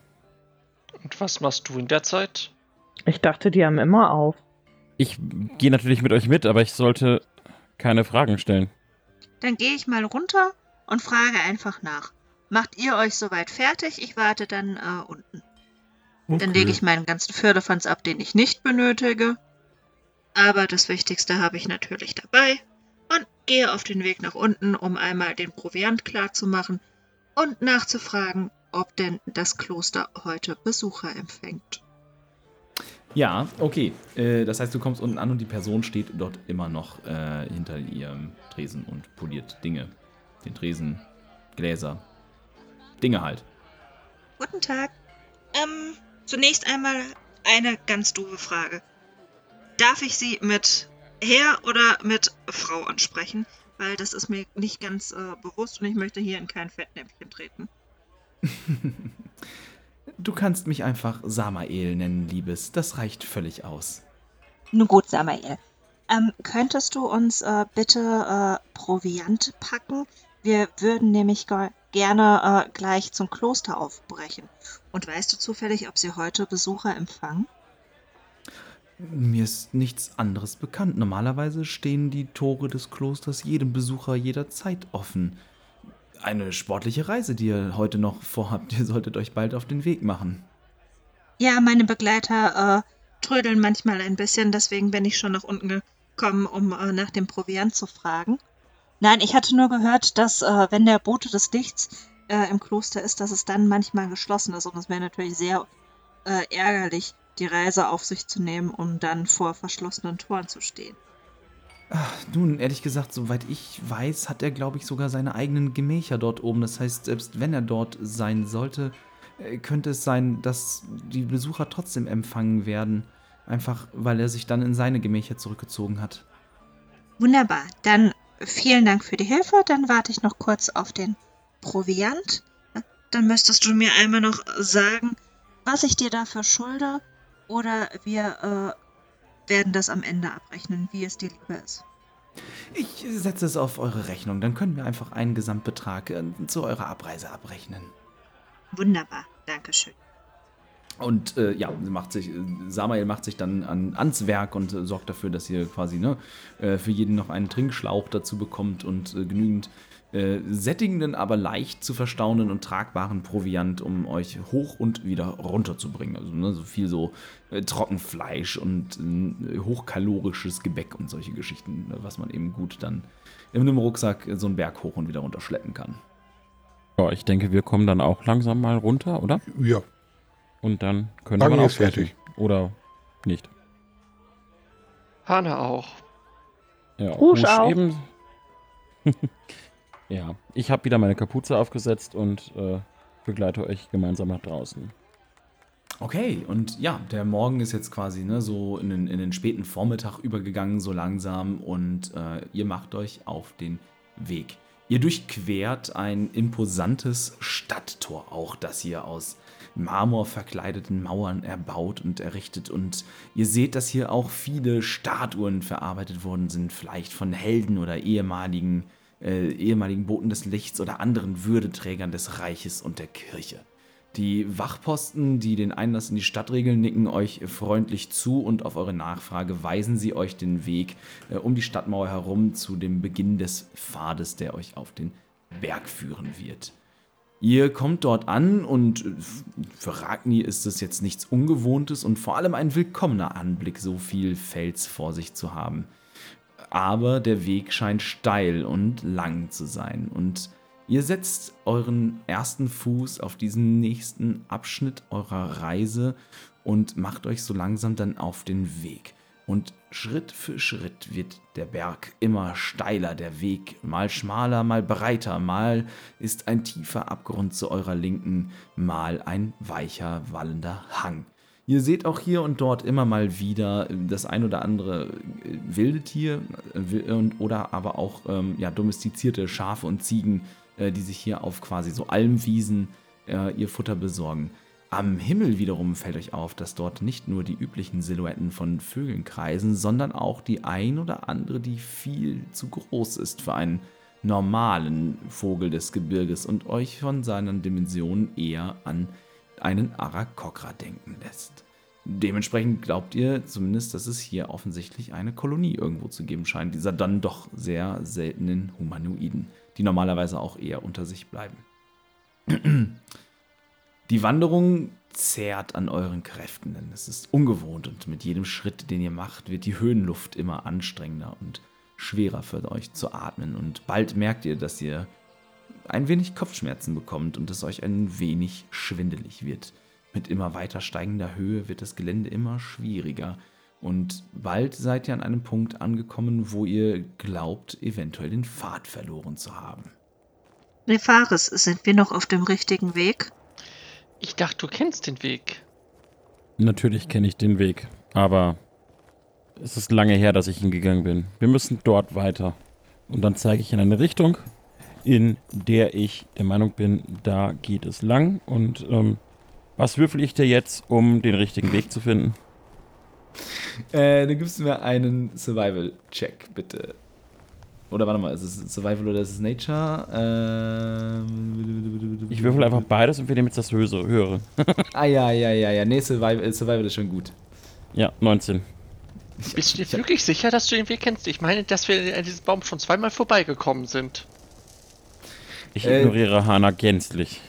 Und was machst du in der Zeit? Ich dachte, die haben immer auf. Ich gehe natürlich mit euch mit, aber ich sollte keine Fragen stellen. Dann gehe ich mal runter und frage einfach nach. Macht ihr euch soweit fertig? Ich warte dann äh, unten. Dann lege ich meinen ganzen Firlefanz ab, den ich nicht benötige. Aber das Wichtigste habe ich natürlich dabei. Und gehe auf den Weg nach unten, um einmal den Proviant klar zu machen und nachzufragen, ob denn das Kloster heute Besucher empfängt. Ja, okay. Äh, das heißt, du kommst unten an und die Person steht dort immer noch äh, hinter ihrem Tresen und poliert Dinge. Den Tresen, Gläser, Dinge halt. Guten Tag. Ähm, zunächst einmal eine ganz doofe Frage. Darf ich Sie mit Herr oder mit Frau ansprechen? Weil das ist mir nicht ganz äh, bewusst und ich möchte hier in kein Fettnäpfchen treten. Du kannst mich einfach Samael nennen, Liebes. Das reicht völlig aus. Nun gut, Samael. Ähm, könntest du uns äh, bitte äh, Proviant packen? Wir würden nämlich ge gerne äh, gleich zum Kloster aufbrechen. Und weißt du zufällig, ob sie heute Besucher empfangen? Mir ist nichts anderes bekannt. Normalerweise stehen die Tore des Klosters jedem Besucher jederzeit offen. Eine sportliche Reise, die ihr heute noch vorhabt. Ihr solltet euch bald auf den Weg machen. Ja, meine Begleiter äh, trödeln manchmal ein bisschen, deswegen bin ich schon nach unten gekommen, um äh, nach dem Proviant zu fragen. Nein, ich hatte nur gehört, dass äh, wenn der Bote des Lichts äh, im Kloster ist, dass es dann manchmal geschlossen ist und es wäre natürlich sehr äh, ärgerlich, die Reise auf sich zu nehmen, um dann vor verschlossenen Toren zu stehen. Ach, nun, ehrlich gesagt, soweit ich weiß, hat er, glaube ich, sogar seine eigenen Gemächer dort oben. Das heißt, selbst wenn er dort sein sollte, äh, könnte es sein, dass die Besucher trotzdem empfangen werden. Einfach, weil er sich dann in seine Gemächer zurückgezogen hat. Wunderbar, dann vielen Dank für die Hilfe. Dann warte ich noch kurz auf den Proviant. Dann müsstest du mir einmal noch sagen, was ich dir dafür schulde. Oder wir äh, werden das am Ende abrechnen, wie es dir lieber ist. Ich setze es auf eure Rechnung. Dann können wir einfach einen Gesamtbetrag äh, zu eurer Abreise abrechnen. Wunderbar, Dankeschön. Und äh, ja, macht sich, Samael macht sich dann an, ans Werk und äh, sorgt dafür, dass ihr quasi ne, äh, für jeden noch einen Trinkschlauch dazu bekommt und äh, genügend äh, sättigenden, aber leicht zu verstauenden und tragbaren Proviant, um euch hoch und wieder runter zu bringen. Also ne, so viel so äh, Trockenfleisch und hochkalorisches Gebäck und solche Geschichten, ne, was man eben gut dann in einem Rucksack so einen Berg hoch und wieder runter schleppen kann. Ja, ich denke, wir kommen dann auch langsam mal runter, oder? Ja, Und dann können wir ist fertig. Oder nicht. Hane auch. Ja, Rouge Rouge auch. eben. ja, ich habe wieder meine Kapuze aufgesetzt und äh, begleite euch gemeinsam nach draußen. Okay, und ja, der Morgen ist jetzt quasi ne, so in den, in den späten Vormittag übergegangen, so langsam, und äh, ihr macht euch auf den Weg. Ihr durchquert ein imposantes Stadttor, auch das hier aus Marmor verkleideten Mauern erbaut und errichtet. Und ihr seht, dass hier auch viele Statuen verarbeitet worden sind, vielleicht von Helden oder ehemaligen, äh, ehemaligen Boten des Lichts oder anderen Würdeträgern des Reiches und der Kirche. Die Wachposten, die den Einlass in die Stadt regeln, nicken euch freundlich zu und auf eure Nachfrage weisen sie euch den Weg äh, um die Stadtmauer herum zu dem Beginn des Pfades, der euch auf den Berg führen wird. Ihr kommt dort an und äh, für Ragni ist es jetzt nichts Ungewohntes und vor allem ein willkommener Anblick, so viel Fels vor sich zu haben. Aber der Weg scheint steil und lang zu sein und Ihr setzt euren ersten Fuß auf diesen nächsten Abschnitt eurer Reise und macht euch so langsam dann auf den Weg. Und Schritt für Schritt wird der Berg immer steiler, der Weg mal schmaler, mal breiter, mal ist ein tiefer Abgrund zu eurer Linken, mal ein weicher, wallender Hang. Ihr seht auch hier und dort immer mal wieder das ein oder andere äh, wilde Tier äh, oder aber auch ähm, ja, domestizierte Schafe und Ziegen, äh, die sich hier auf quasi so Almwiesen äh, ihr Futter besorgen. Am Himmel wiederum fällt euch auf, dass dort nicht nur die üblichen Silhouetten von Vögeln kreisen, sondern auch die ein oder andere, die viel zu groß ist für einen normalen Vogel des Gebirges und euch von seinen Dimensionen eher an einen Arakokra denken lässt. Dementsprechend glaubt ihr zumindest, dass es hier offensichtlich eine Kolonie irgendwo zu geben scheint, dieser dann doch sehr seltenen Humanoiden, die normalerweise auch eher unter sich bleiben. Die Wanderung zehrt an euren Kräften, denn es ist ungewohnt und mit jedem Schritt, den ihr macht, wird die Höhenluft immer anstrengender und schwerer für euch zu atmen. Und bald merkt ihr, dass ihr ein wenig Kopfschmerzen bekommt und es euch ein wenig schwindelig wird. Mit immer weiter steigender Höhe wird das Gelände immer schwieriger. Und bald seid ihr an einem Punkt angekommen, wo ihr glaubt, eventuell den Pfad verloren zu haben. Nefaris, sind wir noch auf dem richtigen Weg? Ich dachte, du kennst den Weg. Natürlich kenne ich den Weg, aber es ist lange her, dass ich ihn gegangen bin. Wir müssen dort weiter. Und dann zeige ich in eine Richtung, in der ich der Meinung bin, da geht es lang. Und ähm, was würfel ich dir jetzt, um den richtigen Weg zu finden? Äh, du gibst mir einen Survival-Check, bitte. Oder warte mal, ist es Survival oder ist es Nature? Ähm, Ich würfel einfach beides und wir nehmen jetzt das Höhe- höhere. ah ja, ja, ja, ja. Nee, Survival, äh, Survival ist schon gut. Ja, 19. Bist du dir wirklich sicher, dass du den Weg kennst? Ich meine, dass wir an diesem Baum schon zweimal vorbeigekommen sind. Ich Äh, ignoriere Hana gänzlich.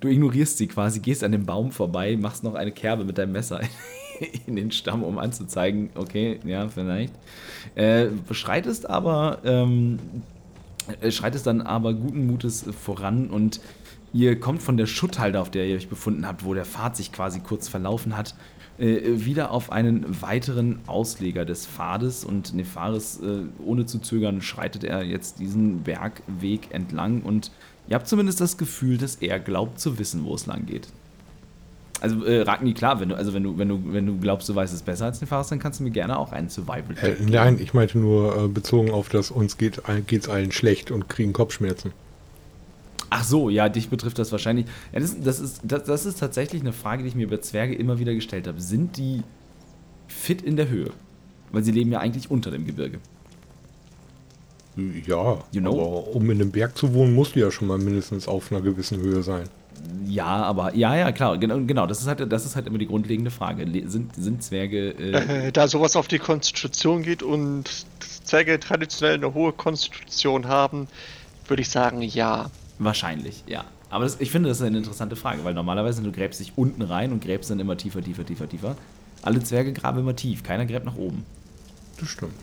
Du ignorierst sie quasi, gehst an dem Baum vorbei, machst noch eine Kerbe mit deinem Messer in den Stamm, um anzuzeigen, okay, ja, vielleicht. Äh, schreitest aber, ähm, äh, schreitest dann aber guten Mutes voran und ihr kommt von der Schutthalde, auf der ihr euch befunden habt, wo der Pfad sich quasi kurz verlaufen hat, äh, wieder auf einen weiteren Ausleger des Pfades und Nefaris, äh, ohne zu zögern, schreitet er jetzt diesen Bergweg entlang und ihr habt zumindest das Gefühl, dass er glaubt zu wissen, wo es lang geht. Also äh, Ragni, klar, wenn du, also wenn du, wenn du, wenn du glaubst, du weißt es besser als Nefaris, dann kannst du mir gerne auch einen survival Äh, nein, ich meinte nur äh, bezogen auf das, uns geht es allen schlecht und kriegen Kopfschmerzen. Ach so, ja, dich betrifft das wahrscheinlich. Ja, das, das, ist, das, das ist tatsächlich eine Frage, die ich mir über Zwerge immer wieder gestellt habe. Sind die fit in der Höhe? Weil sie leben ja eigentlich unter dem Gebirge. Ja, You know? aber um in einem Berg zu wohnen, musst du ja schon mal mindestens auf einer gewissen Höhe sein. Ja, aber ja, ja, klar, genau, genau das ist halt, das ist halt immer die grundlegende Frage. Sind, sind Zwerge äh, Äh, da sowas auf die Konstitution geht und Zwerge traditionell eine hohe Konstitution haben, würde ich sagen, ja. Wahrscheinlich, ja. Aber das, ich finde, das ist eine interessante Frage, weil normalerweise du gräbst dich unten rein und gräbst dann immer tiefer, tiefer, tiefer, tiefer. Alle Zwerge graben immer tief, keiner gräbt nach oben. Das stimmt.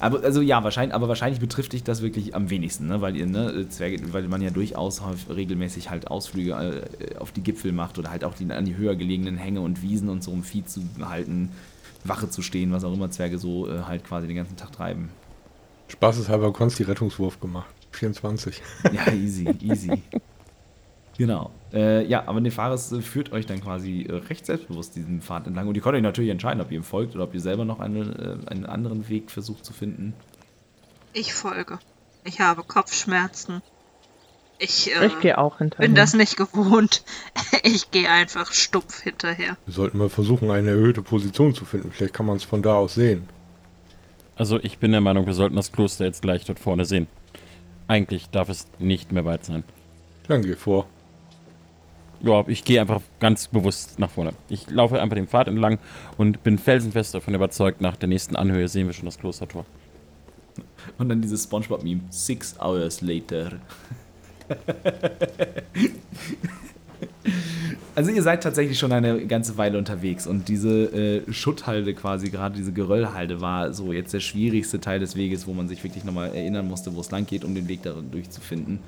Aber also ja, wahrscheinlich, aber wahrscheinlich betrifft dich das wirklich am wenigsten, ne? Weil ihr, ne, Zwerge, weil man ja durchaus regelmäßig halt Ausflüge äh, auf die Gipfel macht oder halt auch die, an die höher gelegenen Hänge und Wiesen und so, um Vieh zu halten, Wache zu stehen, was auch immer Zwerge so äh, halt quasi den ganzen Tag treiben. Spaßeshalber Konsti Rettungswurf gemacht. 24. Ja, easy, easy. genau. Äh, ja, aber Nefaris äh, führt euch dann quasi äh, recht selbstbewusst diesen Pfad entlang. Und ihr könnt euch natürlich entscheiden, ob ihr ihm folgt oder ob ihr selber noch eine, äh, einen anderen Weg versucht zu finden. Ich folge. Ich habe Kopfschmerzen. Ich, äh, Ich gehe auch hinterher. bin das nicht gewohnt. Ich gehe einfach stumpf hinterher. Wir sollten mal versuchen, eine erhöhte Position zu finden. Vielleicht kann man es von da aus sehen. Also ich bin der Meinung, wir sollten das Kloster jetzt gleich dort vorne sehen. Eigentlich darf es nicht mehr weit sein. Dann geh vor. Ja, ich gehe einfach ganz bewusst nach vorne. Ich laufe einfach den Pfad entlang und bin felsenfest davon überzeugt, nach der nächsten Anhöhe sehen wir schon das Klostertor. Und dann dieses Spongebob-Meme. Six hours later. ihr seid tatsächlich schon eine ganze Weile unterwegs und diese äh, Schutthalde quasi, gerade diese Geröllhalde war so jetzt der schwierigste Teil des Weges, wo man sich wirklich nochmal erinnern musste, wo es lang geht, um den Weg da durchzufinden.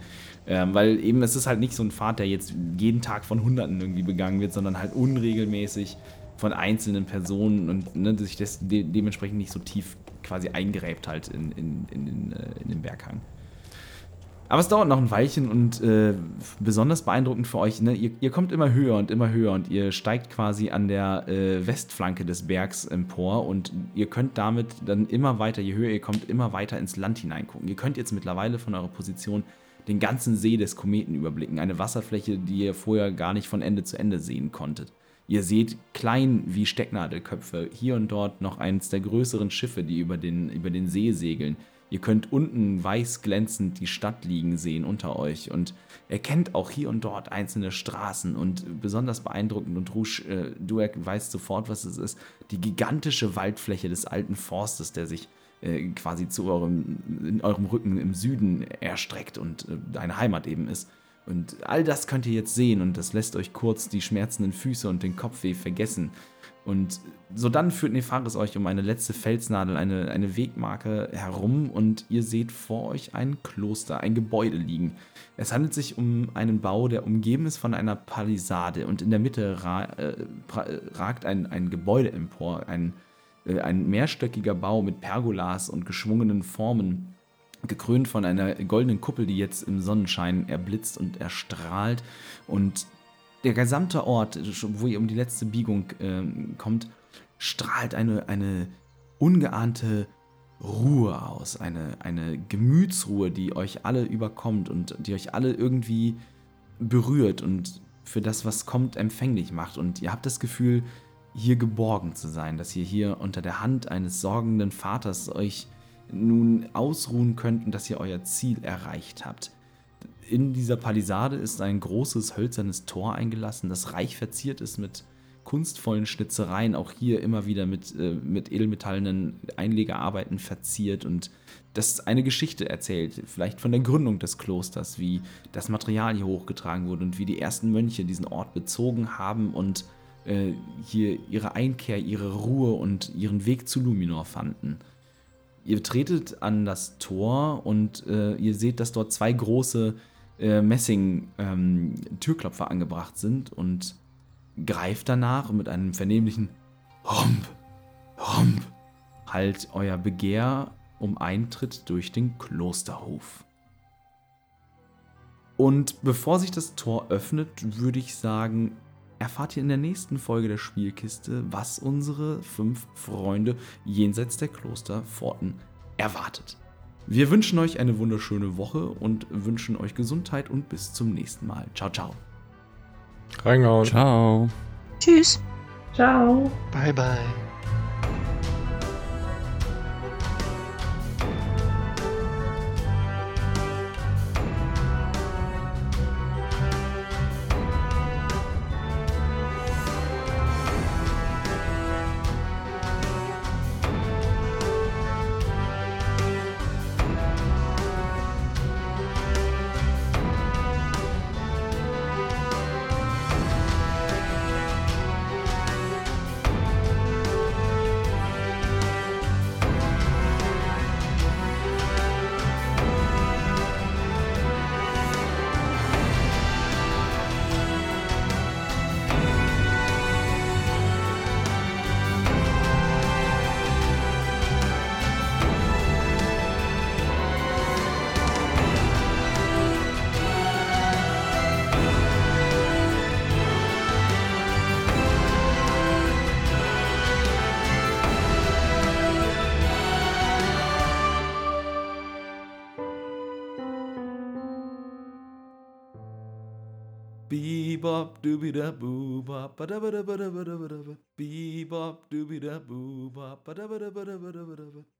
Ähm, weil eben es ist halt nicht so ein Pfad, der jetzt jeden Tag von Hunderten irgendwie begangen wird, sondern halt unregelmäßig von einzelnen Personen und ne, sich das de dementsprechend nicht so tief quasi eingräbt halt in, in, in, den, äh, in den Berghang. Aber es dauert noch ein Weilchen und äh, besonders beeindruckend für euch, ne? ihr, ihr kommt immer höher und immer höher und ihr steigt quasi an der äh, Westflanke des Bergs empor und ihr könnt damit dann immer weiter, je höher ihr kommt, immer weiter ins Land hineingucken. Ihr könnt jetzt mittlerweile von eurer Position den ganzen See des Kometen überblicken, eine Wasserfläche, die ihr vorher gar nicht von Ende zu Ende sehen konntet. Ihr seht klein wie Stecknadelköpfe, hier und dort noch eins der größeren Schiffe, die über den, über den See segeln. Ihr könnt unten weiß glänzend die Stadt liegen sehen unter euch und erkennt auch hier und dort einzelne Straßen und besonders beeindruckend und Rouge, äh, du weißt sofort, was es ist, die gigantische Waldfläche des alten Forstes, der sich äh, quasi zu eurem, in eurem Rücken im Süden erstreckt und äh, deine Heimat eben ist. Und all das könnt ihr jetzt sehen und das lässt euch kurz die schmerzenden Füße und den Kopfweh vergessen. Und so dann führt Nefaris euch um eine letzte Felsnadel, eine, eine Wegmarke herum und ihr seht vor euch ein Kloster, ein Gebäude liegen. Es handelt sich um einen Bau, der umgeben ist von einer Palisade und in der Mitte ra äh, ragt ein, ein Gebäude empor, ein, äh, ein mehrstöckiger Bau mit Pergolas und geschwungenen Formen, gekrönt von einer goldenen Kuppel, die jetzt im Sonnenschein erblitzt und erstrahlt. Und der gesamte Ort, wo ihr um die letzte Biegung äh, kommt, strahlt eine, eine ungeahnte Ruhe aus, eine, eine Gemütsruhe, die euch alle überkommt und die euch alle irgendwie berührt und für das, was kommt, empfänglich macht. Und ihr habt das Gefühl, hier geborgen zu sein, dass ihr hier unter der Hand eines sorgenden Vaters euch nun ausruhen könnt und dass ihr euer Ziel erreicht habt. In dieser Palisade ist ein großes hölzernes Tor eingelassen, das reich verziert ist mit kunstvollen Schnitzereien, auch hier immer wieder mit, äh, mit edelmetallenen Einlegearbeiten verziert und das eine Geschichte erzählt, vielleicht von der Gründung des Klosters, wie das Material hier hochgetragen wurde und wie die ersten Mönche diesen Ort bezogen haben und äh, hier ihre Einkehr, ihre Ruhe und ihren Weg zu Luminor fanden. Ihr tretet an das Tor und äh, ihr seht, dass dort zwei große äh, Messing-Türklopfer ähm, angebracht sind und greift danach mit einem vernehmlichen Rump, Rump halt euer Begehr um Eintritt durch den Klosterhof. Und bevor sich das Tor öffnet, würde ich sagen, erfahrt ihr in der nächsten Folge der Spielkiste, was unsere fünf Freunde jenseits der Klosterpforten erwartet. Wir wünschen euch eine wunderschöne Woche und wünschen euch Gesundheit und bis zum nächsten Mal. Ciao, ciao. Reingehauen. Ciao. Tschüss. Ciao. Bye, bye. Bebop dooby da boo bop ba da ba da ba da ba da ba da ba. Bebop dooby da boo bop ba da ba da ba da ba da ba da ba.